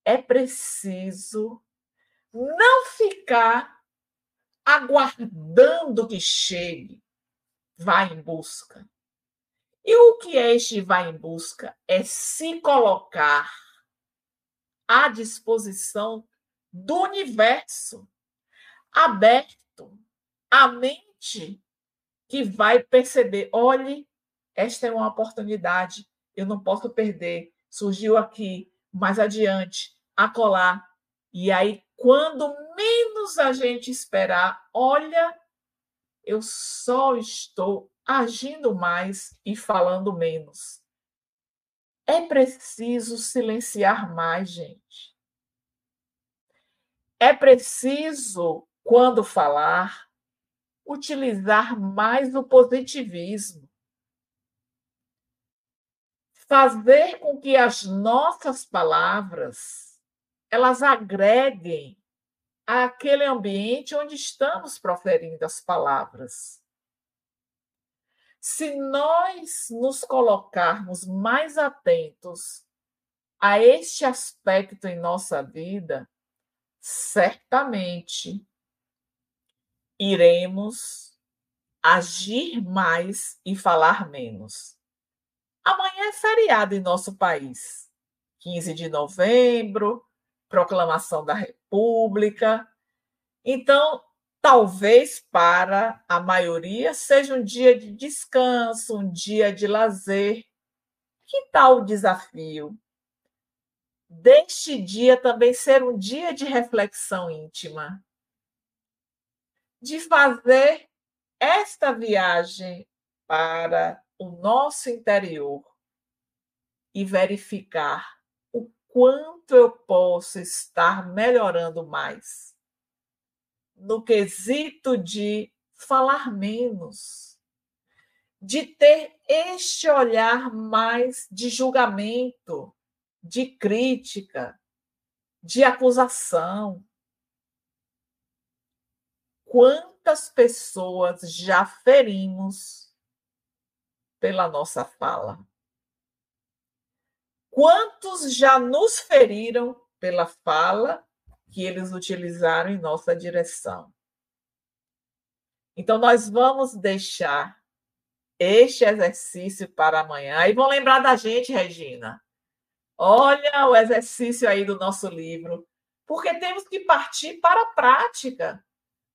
é preciso não ficar aguardando que chegue. Vai em busca. E o que é este vai em busca? É se colocar à disposição do universo, aberto, a mente que vai perceber: olhe, esta é uma oportunidade, eu não posso perder surgiu aqui, mais adiante, acolá. E aí, quando menos a gente esperar, olha, eu só estou agindo mais e falando menos. É preciso silenciar mais, gente. É preciso, quando falar, utilizar mais o positivismo fazer com que as nossas palavras elas agreguem àquele ambiente onde estamos proferindo as palavras. Se nós nos colocarmos mais atentos a este aspecto em nossa vida, certamente iremos agir mais e falar menos. Amanhã é feriado em nosso país. 15 de novembro, proclamação da República. Então, talvez para a maioria seja um dia de descanso, um dia de lazer. Que tal o desafio deste dia também ser um dia de reflexão íntima? De fazer esta viagem para o nosso interior e verificar o quanto eu posso estar melhorando mais no quesito de falar menos, de ter este olhar mais de julgamento, de crítica, de acusação. Quantas pessoas já ferimos pela nossa fala. Quantos já nos feriram pela fala que eles utilizaram em nossa direção? Então, nós vamos deixar este exercício para amanhã. E vão lembrar da gente, Regina. Olha o exercício aí do nosso livro. Porque temos que partir para a prática.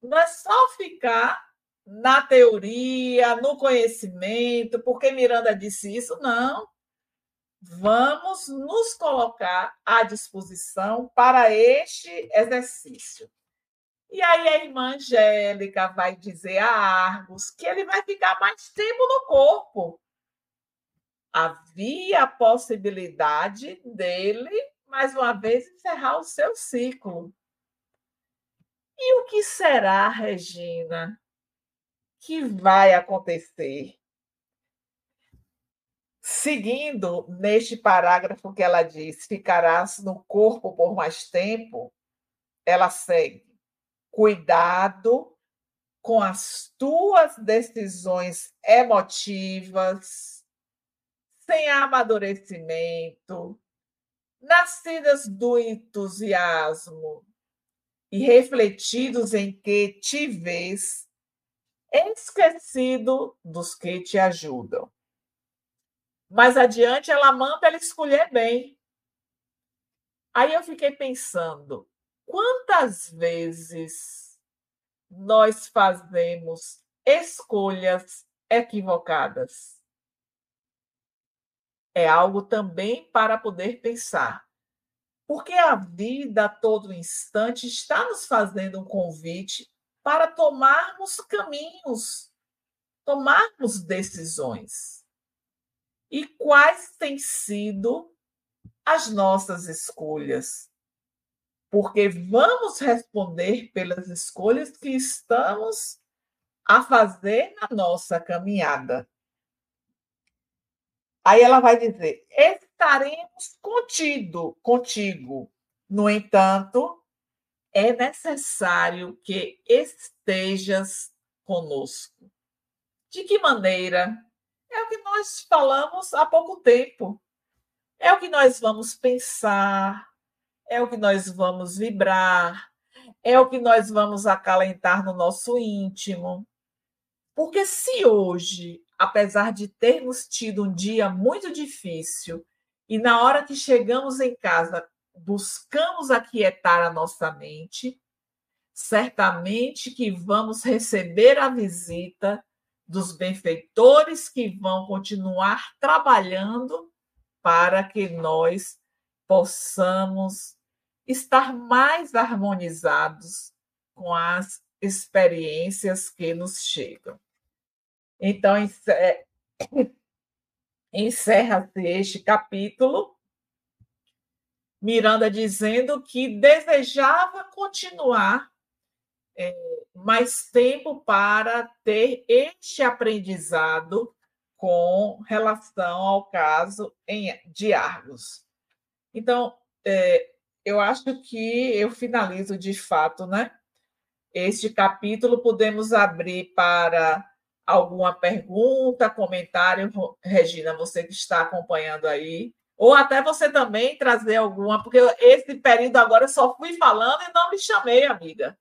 Não é só ficar na teoria, no conhecimento, porque Miranda disse isso, não. Vamos nos colocar à disposição para este exercício. E aí a irmã Angélica vai dizer a Argos que ele vai ficar mais tempo no corpo. Havia a possibilidade dele, mais uma vez, encerrar o seu ciclo. E o que será, Regina, que vai acontecer? Seguindo neste parágrafo que ela diz, ficarás no corpo por mais tempo, ela segue cuidado com as tuas decisões emotivas, sem amadurecimento, nascidas do entusiasmo e refletidos em que te vês, esquecido dos que te ajudam. Mais adiante, ela manda ela escolher bem. Aí eu fiquei pensando, Quantas vezes nós fazemos escolhas equivocadas? É algo também para poder pensar. Porque a vida a todo instante está nos fazendo um convite para tomarmos caminhos, tomarmos decisões. E quais têm sido as nossas escolhas? porque vamos responder pelas escolhas que estamos a fazer na nossa caminhada. Aí ela vai dizer: estaremos contido, contigo. No entanto, é necessário que estejas conosco. De que maneira? É o que nós falamos há pouco tempo. É o que nós vamos pensar, é o que nós vamos vibrar, é o que nós vamos acalentar no nosso íntimo. Porque se hoje, apesar de termos tido um dia muito difícil, e na hora que chegamos em casa buscamos aquietar a nossa mente, certamente que vamos receber a visita dos benfeitores que vão continuar trabalhando para que nós possamos estar mais harmonizados com as experiências que nos chegam. Então, encerra-se este capítulo, Miranda dizendo que desejava continuar é, mais tempo para ter este aprendizado com relação ao caso em, de Argos. Então, é, eu acho que eu finalizo de fato, né? Este capítulo podemos abrir para alguma pergunta, comentário, Regina, você que está acompanhando aí, ou até você também trazer alguma, porque esse período agora eu só fui falando e não me chamei, amiga.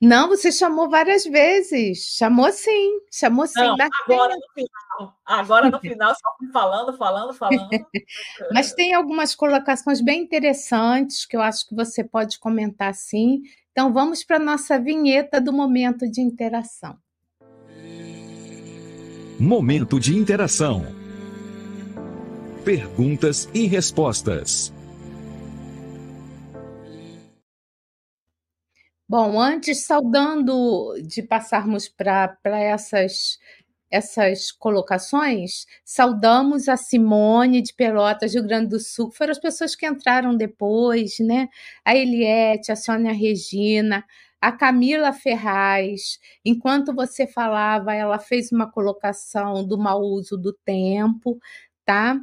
Não, você chamou várias vezes. Chamou sim, chamou sim. Não, agora no final. Agora no final só fui falando, falando, falando. Mas tem algumas colocações bem interessantes que eu acho que você pode comentar sim. Então vamos para a nossa vinheta do momento de interação. Momento de interação. Perguntas e respostas. Bom, antes, saudando de passarmos para essas, essas colocações, saudamos a Simone de Pelotas, Rio Grande do Sul, que foram as pessoas que entraram depois, né? A Eliette, a Sônia Regina, a Camila Ferraz. Enquanto você falava, ela fez uma colocação do mau uso do tempo, tá?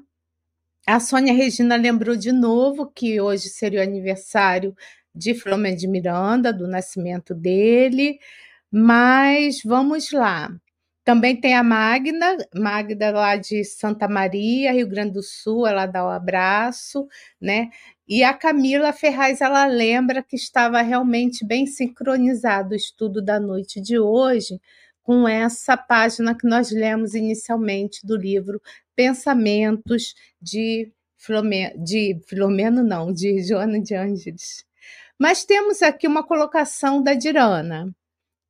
A Sônia Regina lembrou de novo que hoje seria o aniversário de Flamengo de Miranda, do nascimento dele, mas vamos lá. Também tem a Magda, Magda lá de Santa Maria, Rio Grande do Sul, ela dá o um abraço, né? E a Camila Ferraz, ela lembra que estava realmente bem sincronizado o estudo da noite de hoje com essa página que nós lemos inicialmente do livro Pensamentos de Filomeno, de Filomeno não, de Joana de Ângeles. Mas temos aqui uma colocação da Dirana,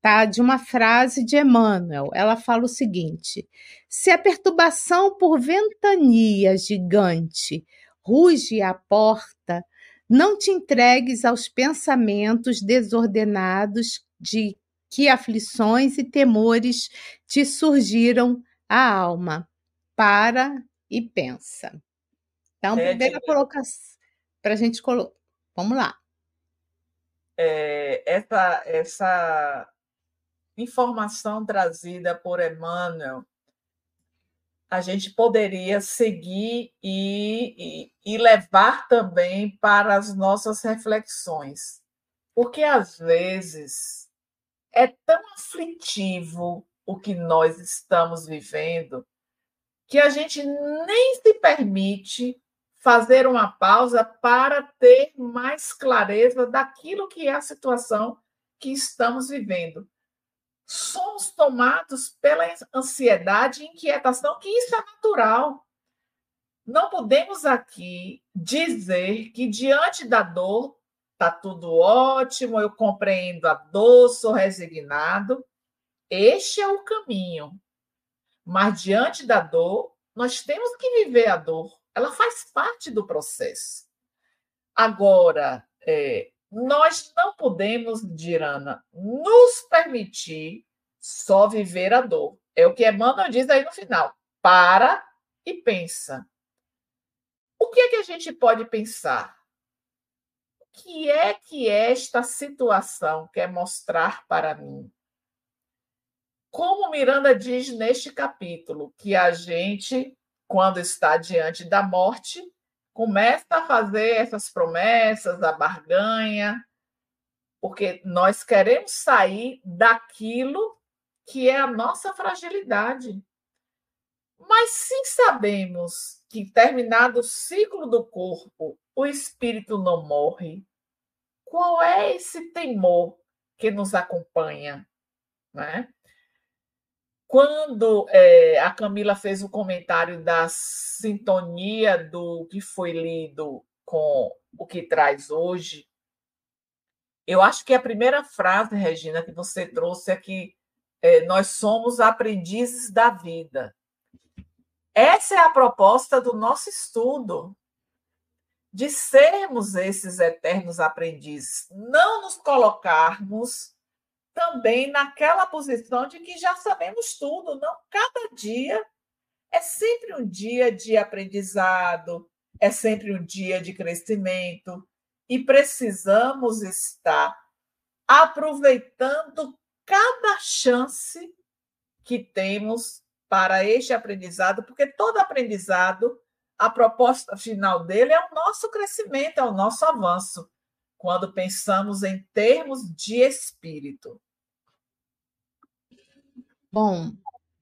tá? De uma frase de Emmanuel. Ela fala o seguinte: se a perturbação por ventania gigante ruge à porta, não te entregues aos pensamentos desordenados de que aflições e temores te surgiram à alma. Para e pensa. Então, é, primeira colocação para a gente colocar. Vamos lá. É, essa, essa informação trazida por Emmanuel, a gente poderia seguir e, e, e levar também para as nossas reflexões. Porque, às vezes, é tão aflitivo o que nós estamos vivendo que a gente nem se permite fazer uma pausa para ter mais clareza daquilo que é a situação que estamos vivendo. Somos tomados pela ansiedade e inquietação, que isso é natural. Não podemos aqui dizer que diante da dor está tudo ótimo, eu compreendo a dor, sou resignado. Este é o caminho. Mas diante da dor, nós temos que viver a dor. Ela faz parte do processo. Agora, é, nós não podemos, Dirana, nos permitir só viver a dor. É o que Emmanuel diz aí no final. Para e pensa. O que é que a gente pode pensar? Que é que esta situação quer mostrar para mim? Como Miranda diz neste capítulo, que a gente, quando está diante da morte, começa a fazer essas promessas, a barganha, porque nós queremos sair daquilo que é a nossa fragilidade. Mas se sabemos que terminado o ciclo do corpo, o espírito não morre, qual é esse temor que nos acompanha? Né? Quando é, a Camila fez o comentário da sintonia do que foi lido com o que traz hoje, eu acho que a primeira frase, Regina, que você trouxe é que é, nós somos aprendizes da vida. Essa é a proposta do nosso estudo, de sermos esses eternos aprendizes, não nos colocarmos também naquela posição de que já sabemos tudo, não? Cada dia é sempre um dia de aprendizado, é sempre um dia de crescimento e precisamos estar aproveitando cada chance que temos para este aprendizado, porque todo aprendizado, a proposta final dele é o nosso crescimento, é o nosso avanço, quando pensamos em termos de espírito. Bom,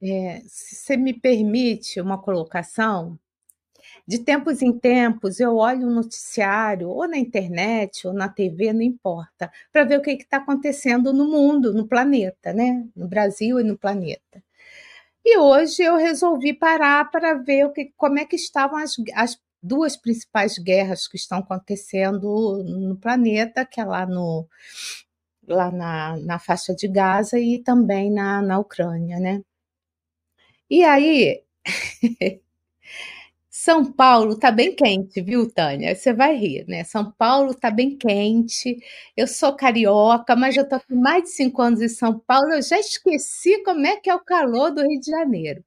é, se você me permite uma colocação, de tempos em tempos eu olho o um noticiário, ou na internet, ou na TV, não importa, para ver o que está acontecendo no mundo, no planeta, né? No Brasil e no planeta. E hoje eu resolvi parar para ver o que, como é que estavam as, as duas principais guerras que estão acontecendo no planeta, que é lá no, lá na, na faixa de Gaza e também na, na Ucrânia, né? E aí, São Paulo tá bem quente, viu, Tânia? Você vai rir, né? São Paulo tá bem quente. Eu sou carioca, mas eu tô com mais de cinco anos em São Paulo. Eu já esqueci como é que é o calor do Rio de Janeiro.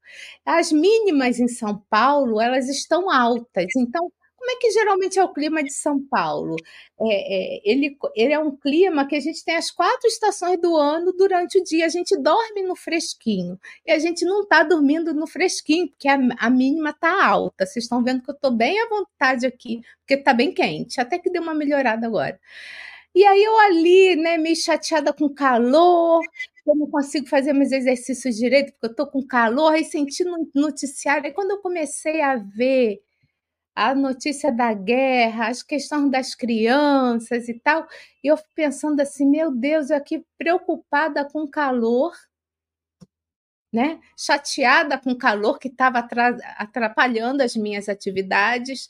As mínimas em São Paulo, elas estão altas. Então, como é que geralmente é o clima de São Paulo? É, é, ele, ele é um clima que a gente tem as quatro estações do ano durante o dia. A gente dorme no fresquinho. E a gente não está dormindo no fresquinho, porque a, a mínima está alta. Vocês estão vendo que eu estou bem à vontade aqui, porque está bem quente. Até que deu uma melhorada agora. E aí eu ali, né, meio chateada com calor, eu não consigo fazer meus exercícios direito, porque eu tô com calor, aí senti no noticiário. Aí quando eu comecei a ver a notícia da guerra, as questões das crianças e tal. E eu pensando assim, meu Deus, eu aqui preocupada com calor. né? Chateada com o calor que estava atrapalhando as minhas atividades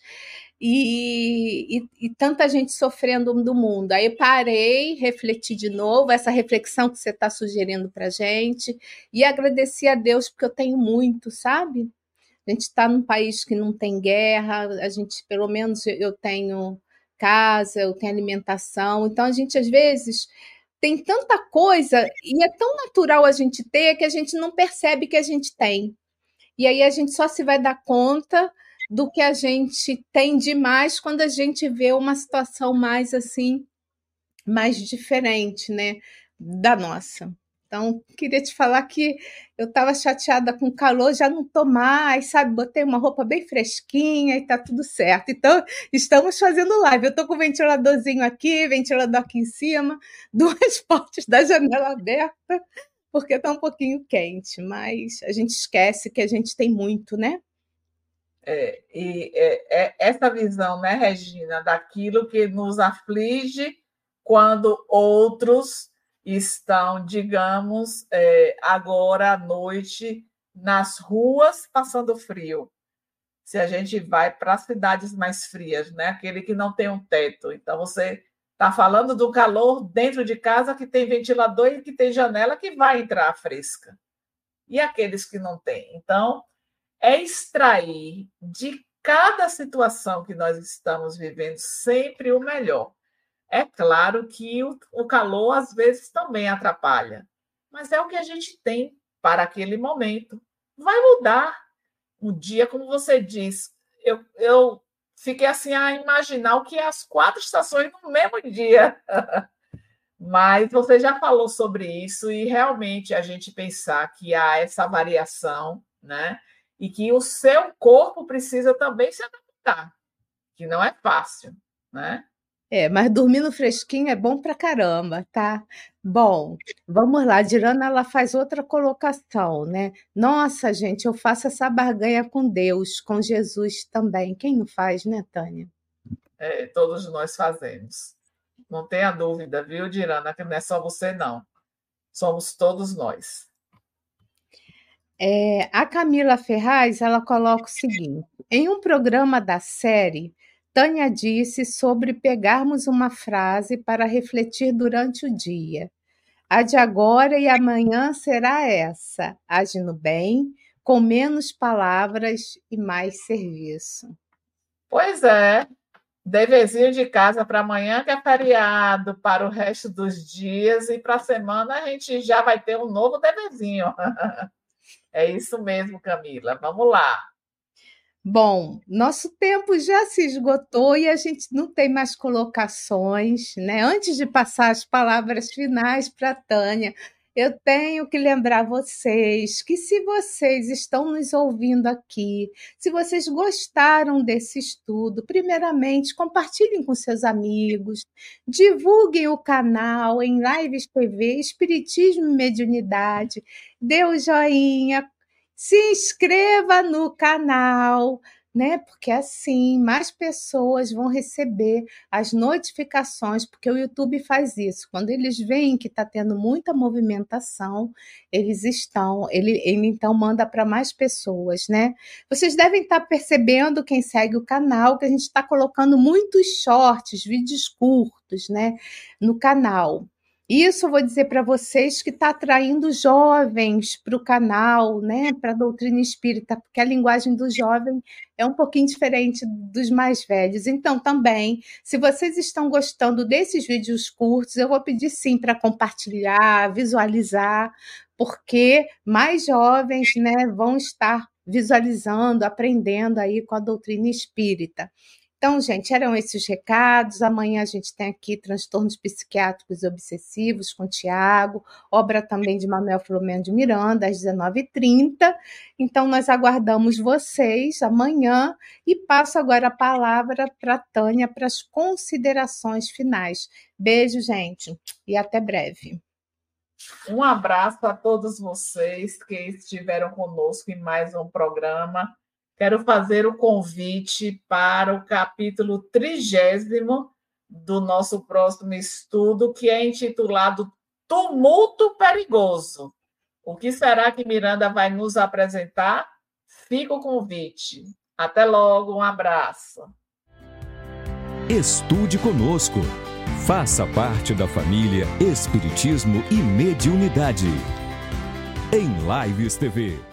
e, e, e, tanta gente sofrendo do mundo. Aí parei, refleti de novo, essa reflexão que você está sugerindo para gente, e agradeci a Deus porque eu tenho muito, sabe? A gente está num país que não tem guerra, a gente, pelo menos, eu tenho casa, eu tenho alimentação, então a gente às vezes tem tanta coisa e é tão natural a gente ter que a gente não percebe que a gente tem. E aí a gente só se vai dar conta do que a gente tem demais quando a gente vê uma situação mais assim, mais diferente, né, da nossa. Então, queria te falar que eu estava chateada com o calor, já não estou mais, sabe? Botei uma roupa bem fresquinha e tá tudo certo. Então, estamos fazendo live. Eu estou com o ventiladorzinho aqui, ventilador aqui em cima, duas portas da janela aberta, porque está um pouquinho quente, mas a gente esquece que a gente tem muito, né? É, e é, é essa visão, né, Regina, daquilo que nos aflige quando outros estão, digamos, é, agora à noite nas ruas passando frio. Se a gente vai para cidades mais frias, né? Aquele que não tem um teto. Então, você está falando do calor dentro de casa que tem ventilador e que tem janela que vai entrar fresca. E aqueles que não têm. Então, é extrair de cada situação que nós estamos vivendo sempre o melhor. É claro que o, o calor às vezes também atrapalha, mas é o que a gente tem para aquele momento. Vai mudar. Um dia, como você diz, eu, eu fiquei assim a imaginar o que é as quatro estações no mesmo dia. Mas você já falou sobre isso e realmente a gente pensar que há essa variação, né? E que o seu corpo precisa também se adaptar, que não é fácil, né? É, mas dormindo fresquinho é bom pra caramba, tá? Bom, vamos lá. A Dirana ela faz outra colocação, né? Nossa, gente, eu faço essa barganha com Deus, com Jesus também. Quem não faz, né, Tânia? É, todos nós fazemos. Não tenha dúvida, viu, Dirana, que não é só você, não. Somos todos nós. É, a Camila Ferraz ela coloca o seguinte: em um programa da série Tânia disse sobre pegarmos uma frase para refletir durante o dia. A de agora e amanhã será essa: agindo bem, com menos palavras e mais serviço. Pois é. Deverzinho de casa para amanhã, que é feriado, para o resto dos dias, e para a semana a gente já vai ter um novo deverzinho. É isso mesmo, Camila. Vamos lá. Bom, nosso tempo já se esgotou e a gente não tem mais colocações, né? Antes de passar as palavras finais para a Tânia, eu tenho que lembrar vocês que se vocês estão nos ouvindo aqui, se vocês gostaram desse estudo, primeiramente compartilhem com seus amigos, divulguem o canal em Lives TV Espiritismo e Mediunidade, dê o joinha, se inscreva no canal, né? Porque assim mais pessoas vão receber as notificações, porque o YouTube faz isso. Quando eles veem que está tendo muita movimentação, eles estão, ele, ele então manda para mais pessoas, né? Vocês devem estar tá percebendo quem segue o canal que a gente está colocando muitos shorts, vídeos curtos, né? No canal. Isso eu vou dizer para vocês que está atraindo jovens para o canal, né, para a doutrina espírita, porque a linguagem do jovem é um pouquinho diferente dos mais velhos. Então, também, se vocês estão gostando desses vídeos curtos, eu vou pedir sim para compartilhar, visualizar, porque mais jovens né, vão estar visualizando, aprendendo aí com a doutrina espírita. Então, gente, eram esses recados. Amanhã a gente tem aqui transtornos psiquiátricos obsessivos com Tiago, obra também de Manuel Filomeno de Miranda, às 19h30. Então, nós aguardamos vocês amanhã e passo agora a palavra para Tânia para as considerações finais. Beijo, gente, e até breve. Um abraço a todos vocês que estiveram conosco em mais um programa quero fazer o convite para o capítulo trigésimo do nosso próximo estudo, que é intitulado Tumulto Perigoso. O que será que Miranda vai nos apresentar? Fica o convite. Até logo, um abraço. Estude conosco. Faça parte da família Espiritismo e Mediunidade. Em Lives TV.